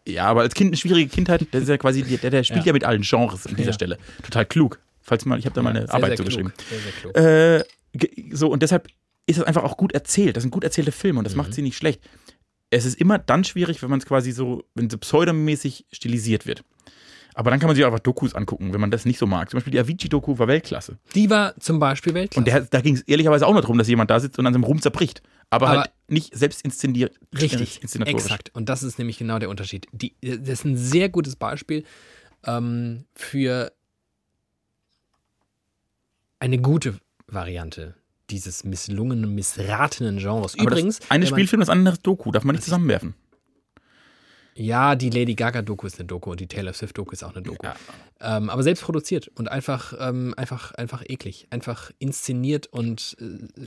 Ja, aber als Kind eine schwierige Kindheit, der ist ja quasi, der, der spielt ja. Ja. mit allen Genres an dieser Ja. Stelle. Total klug. Falls mal, ich habe da mal eine Sehr, Arbeit sehr zugeschrieben. klug. Sehr. Äh, so, und deshalb ist das einfach auch gut erzählt. Das sind gut erzählte Filme und das Mhm. macht sie nicht schlecht. Es ist immer dann schwierig, wenn man es quasi so, wenn so pseudomäßig stilisiert wird. Aber dann kann man sich auch einfach Dokus angucken, wenn man das nicht so mag. Zum Beispiel die Avicii-Doku war Weltklasse. Die war zum Beispiel Weltklasse. Und der, da ging es ehrlicherweise auch nur darum, dass jemand da sitzt und an seinem Ruhm zerbricht. Aber, Aber- halt nicht selbst inszeniert. Richtig, inszenatorisch. exakt. Und das ist nämlich genau der Unterschied. Die, das ist ein sehr gutes Beispiel ähm, für eine gute Variante dieses misslungenen, missratenen Genres. Aber Übrigens, das eine Spielfilm, das andere Doku. Darf man nicht zusammenwerfen. ja, die Lady Gaga-Doku ist eine Doku und die Taylor Swift-Doku ist auch eine Doku. Ja. Ähm, aber selbst produziert und einfach, ähm, einfach, einfach eklig. Einfach inszeniert und äh,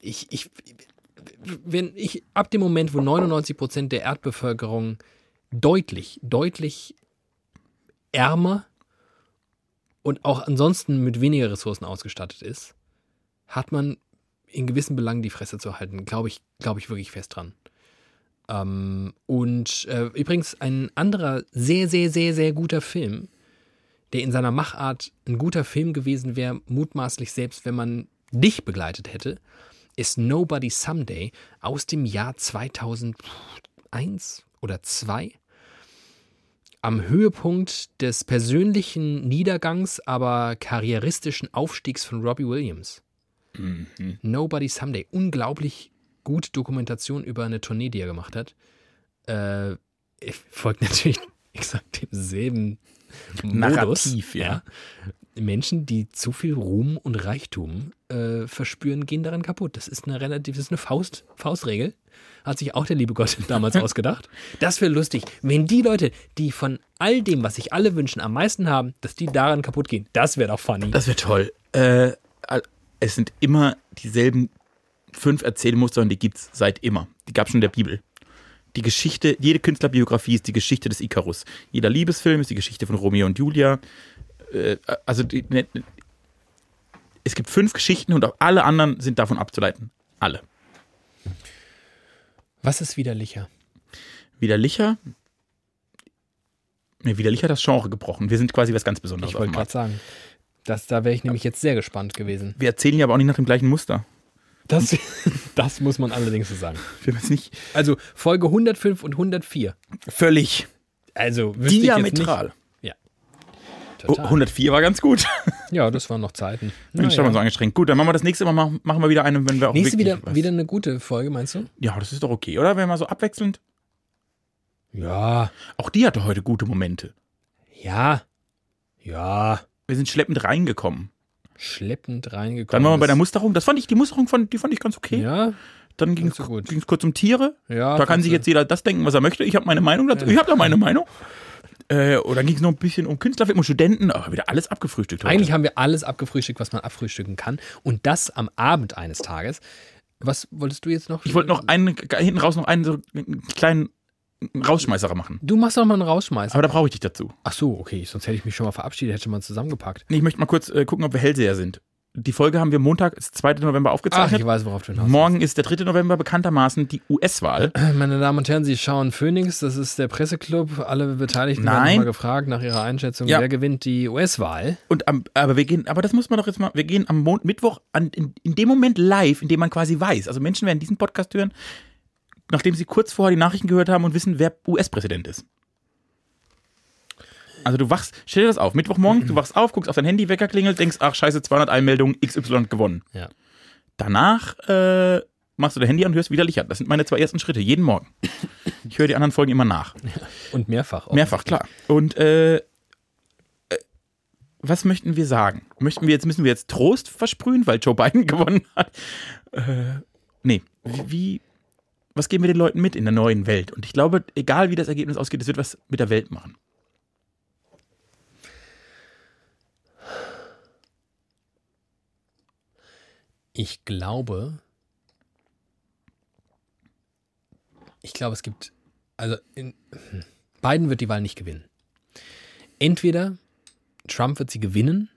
ich, ich, wenn ich, ab dem Moment, wo 99 Prozent der Erdbevölkerung deutlich, deutlich ärmer und auch ansonsten mit weniger Ressourcen ausgestattet ist, hat man in gewissen Belangen die Fresse zu halten. Glaube ich, glaube ich wirklich fest dran. Ähm, und äh, übrigens ein anderer sehr, sehr, sehr, sehr guter Film, der in seiner Machart ein guter Film gewesen wäre, mutmaßlich selbst wenn man dich begleitet hätte, ist Nobody Someday aus dem Jahr 2001 oder 2. Am Höhepunkt des persönlichen Niedergangs, aber karrieristischen Aufstiegs von Robbie Williams. Nobody Someday. Unglaublich gute Dokumentation über eine Tournee, die er gemacht hat. Äh, folgt natürlich exakt demselben Modus. Narrativ, ja. ja. Menschen, die zu viel Ruhm und Reichtum äh, verspüren, gehen daran kaputt. Das ist eine relativ, das ist eine Faust, Faustregel. Hat sich auch der liebe Gott damals ausgedacht. Das wäre lustig, wenn die Leute, die von all dem, was sich alle wünschen, am meisten haben, dass die daran kaputt gehen. Das wäre doch funny. Das wäre toll. Äh, es sind immer dieselben fünf Erzählmuster und die gibt es seit immer. Die gab es schon in der Bibel. Die Geschichte, jede Künstlerbiografie ist die Geschichte des Icarus. Jeder Liebesfilm ist die Geschichte von Romeo und Julia. Äh, also die, ne, es gibt fünf Geschichten und auch alle anderen sind davon abzuleiten. Alle. Was ist widerlicher? Widerlicher. Ne, widerlicher das Genre gebrochen. Wir sind quasi was ganz Besonderes. Ich wollte gerade sagen. Das, da wäre ich nämlich jetzt sehr gespannt gewesen. Wir erzählen ja aber auch nicht nach dem gleichen Muster. Das, das muss man allerdings so sagen. Wir jetzt nicht Also Folge 105 und 104. völlig Also ich diametral. Ja. Oh, Total. 104 war ganz gut. Ja, das waren noch Zeiten. Mensch, da waren wir so angestrengt. Gut, dann machen wir das nächste Mal, machen, machen wir wieder eine, wenn wir auch Nächste wieder, was- wieder eine gute Folge, meinst du? Ja, das ist doch okay, oder? Wenn wir so abwechselnd. Ja. Auch die hatte heute gute Momente. Ja. Ja. Wir sind schleppend reingekommen. Schleppend reingekommen. Dann waren wir bei der Musterung. Das fand ich, die Musterung fand, die fand ich ganz okay. Ja. Dann ging so es kurz um Tiere. Ja. da kann sich du- jetzt jeder das denken, was er möchte. Ich habe meine Meinung dazu. Ich habe da meine Meinung. Äh, oder ging es noch ein bisschen um Künstlerfilme und Studenten. Aber wieder alles abgefrühstückt heute. Eigentlich haben wir alles abgefrühstückt, was man abfrühstücken kann. Und das am Abend eines Tages. Was wolltest du jetzt noch? ich wollte noch einen, hinten raus noch einen so einen kleinen Rausschmeißer machen. Du machst doch mal einen Rausschmeißen. Aber da brauche ich dich dazu. Ach so, okay. Sonst hätte ich mich schon mal verabschiedet, hätte schon mal zusammengepackt. Nee, ich möchte mal kurz äh, gucken, ob wir Hellseher sind. Die Folge haben wir Montag, ist 2. November Ach, aufgezeichnet. ich weiß, worauf du hinaus Morgen ist der 3. November bekanntermaßen die US-Wahl. Meine Damen und Herren, Sie schauen Phoenix, das ist der Presseclub. Alle Beteiligten werden Nein. nochmal gefragt nach ihrer Einschätzung, Ja. wer gewinnt die US-Wahl. Und am, aber wir gehen, aber das muss man doch jetzt mal, wir gehen am Mon Mittwoch an, in, in dem Moment live, in dem man quasi weiß. Also Menschen werden diesen Podcast hören, nachdem sie kurz vorher die Nachrichten gehört haben und wissen, wer US-Präsident ist. Also du wachst, stell dir das auf, Mittwochmorgen, du wachst auf, guckst auf dein Handy, Wecker klingelt, denkst, ach scheiße, 200 Einmeldungen, XY gewonnen. Ja. Danach äh, machst du dein Handy an und hörst wieder Lichert. Das sind meine zwei ersten Schritte, jeden Morgen. Ich höre die anderen Folgen immer nach. Und mehrfach. auch. Mehrfach, klar. Und äh, äh, was möchten wir sagen? Möchten wir jetzt, müssen wir jetzt Trost versprühen, weil Joe Biden gewonnen hat? Äh, nee. Wie, was geben wir den Leuten mit in der neuen Welt? Und ich glaube, egal wie das Ergebnis ausgeht, es wird was mit der Welt machen. Ich glaube, ich glaube, es gibt, also in, hm, Biden wird die Wahl nicht gewinnen. Entweder Trump wird sie gewinnen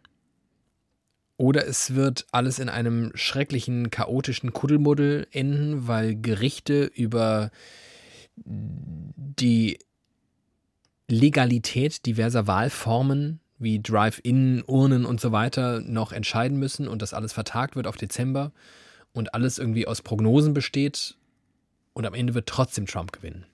Oder es wird alles in einem schrecklichen, chaotischen Kuddelmuddel enden, weil Gerichte über die Legalität diverser Wahlformen wie Drive-In, Urnen und so weiter noch entscheiden müssen und das alles vertagt wird auf Dezember und alles irgendwie aus Prognosen besteht und am Ende wird trotzdem Trump gewinnen.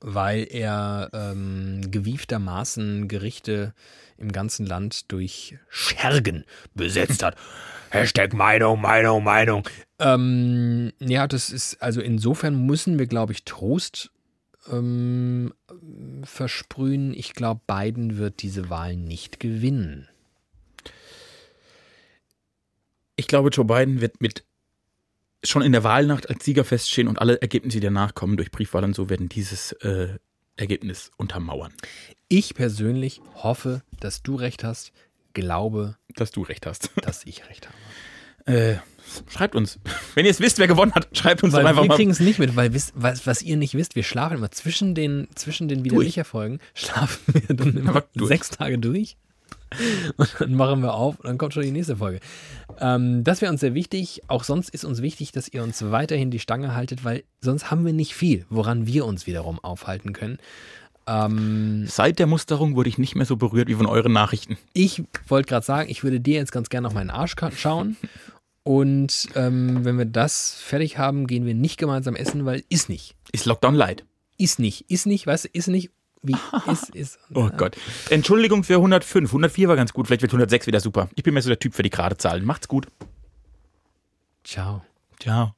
Weil er ähm, gewieftermaßen Gerichte im ganzen Land durch Schergen besetzt hat. Hashtag Meinung, Meinung, Meinung. Ähm, ja, das ist, also insofern müssen wir, glaube ich, Trost ähm, versprühen. Ich glaube, Biden wird diese Wahl nicht gewinnen. Ich glaube, Joe Biden wird mit schon in der Wahlnacht als Sieger feststehen und alle Ergebnisse, die danach kommen durch Briefwahl und so, werden dieses äh, Ergebnis untermauern. Ich persönlich hoffe, dass du recht hast, glaube, dass du recht hast. dass ich recht habe. Äh, schreibt uns. Wenn ihr es wisst, wer gewonnen hat, schreibt uns weil doch einfach wir mal. Wir kriegen es nicht mit, weil wisst, was, was ihr nicht wisst, wir schlafen immer zwischen den, zwischen den Widerlicher-Folgen, schlafen wir dann immer sechs Tage durch. Und dann machen wir auf und dann kommt schon die nächste Folge. Ähm, das wäre uns sehr wichtig. Auch sonst ist uns wichtig, dass ihr uns weiterhin die Stange haltet, weil sonst haben wir nicht viel, woran wir uns wiederum aufhalten können. Ähm, Seit der Musterung wurde ich nicht mehr so berührt wie von euren Nachrichten. Ich wollte gerade sagen, ich würde dir jetzt ganz gerne auf meinen Arsch schauen. Und ähm, wenn wir das fertig haben, gehen wir nicht gemeinsam essen, weil ist nicht. Ist Lockdown light. Ist nicht, ist nicht, weißt du, ist nicht. Wie ist, ist. Oh Gott. Entschuldigung für 105. 104 war ganz gut. Vielleicht wird 106 wieder super. Ich bin mehr so der Typ für die gerade Zahlen. Macht's gut. Ciao. Ciao.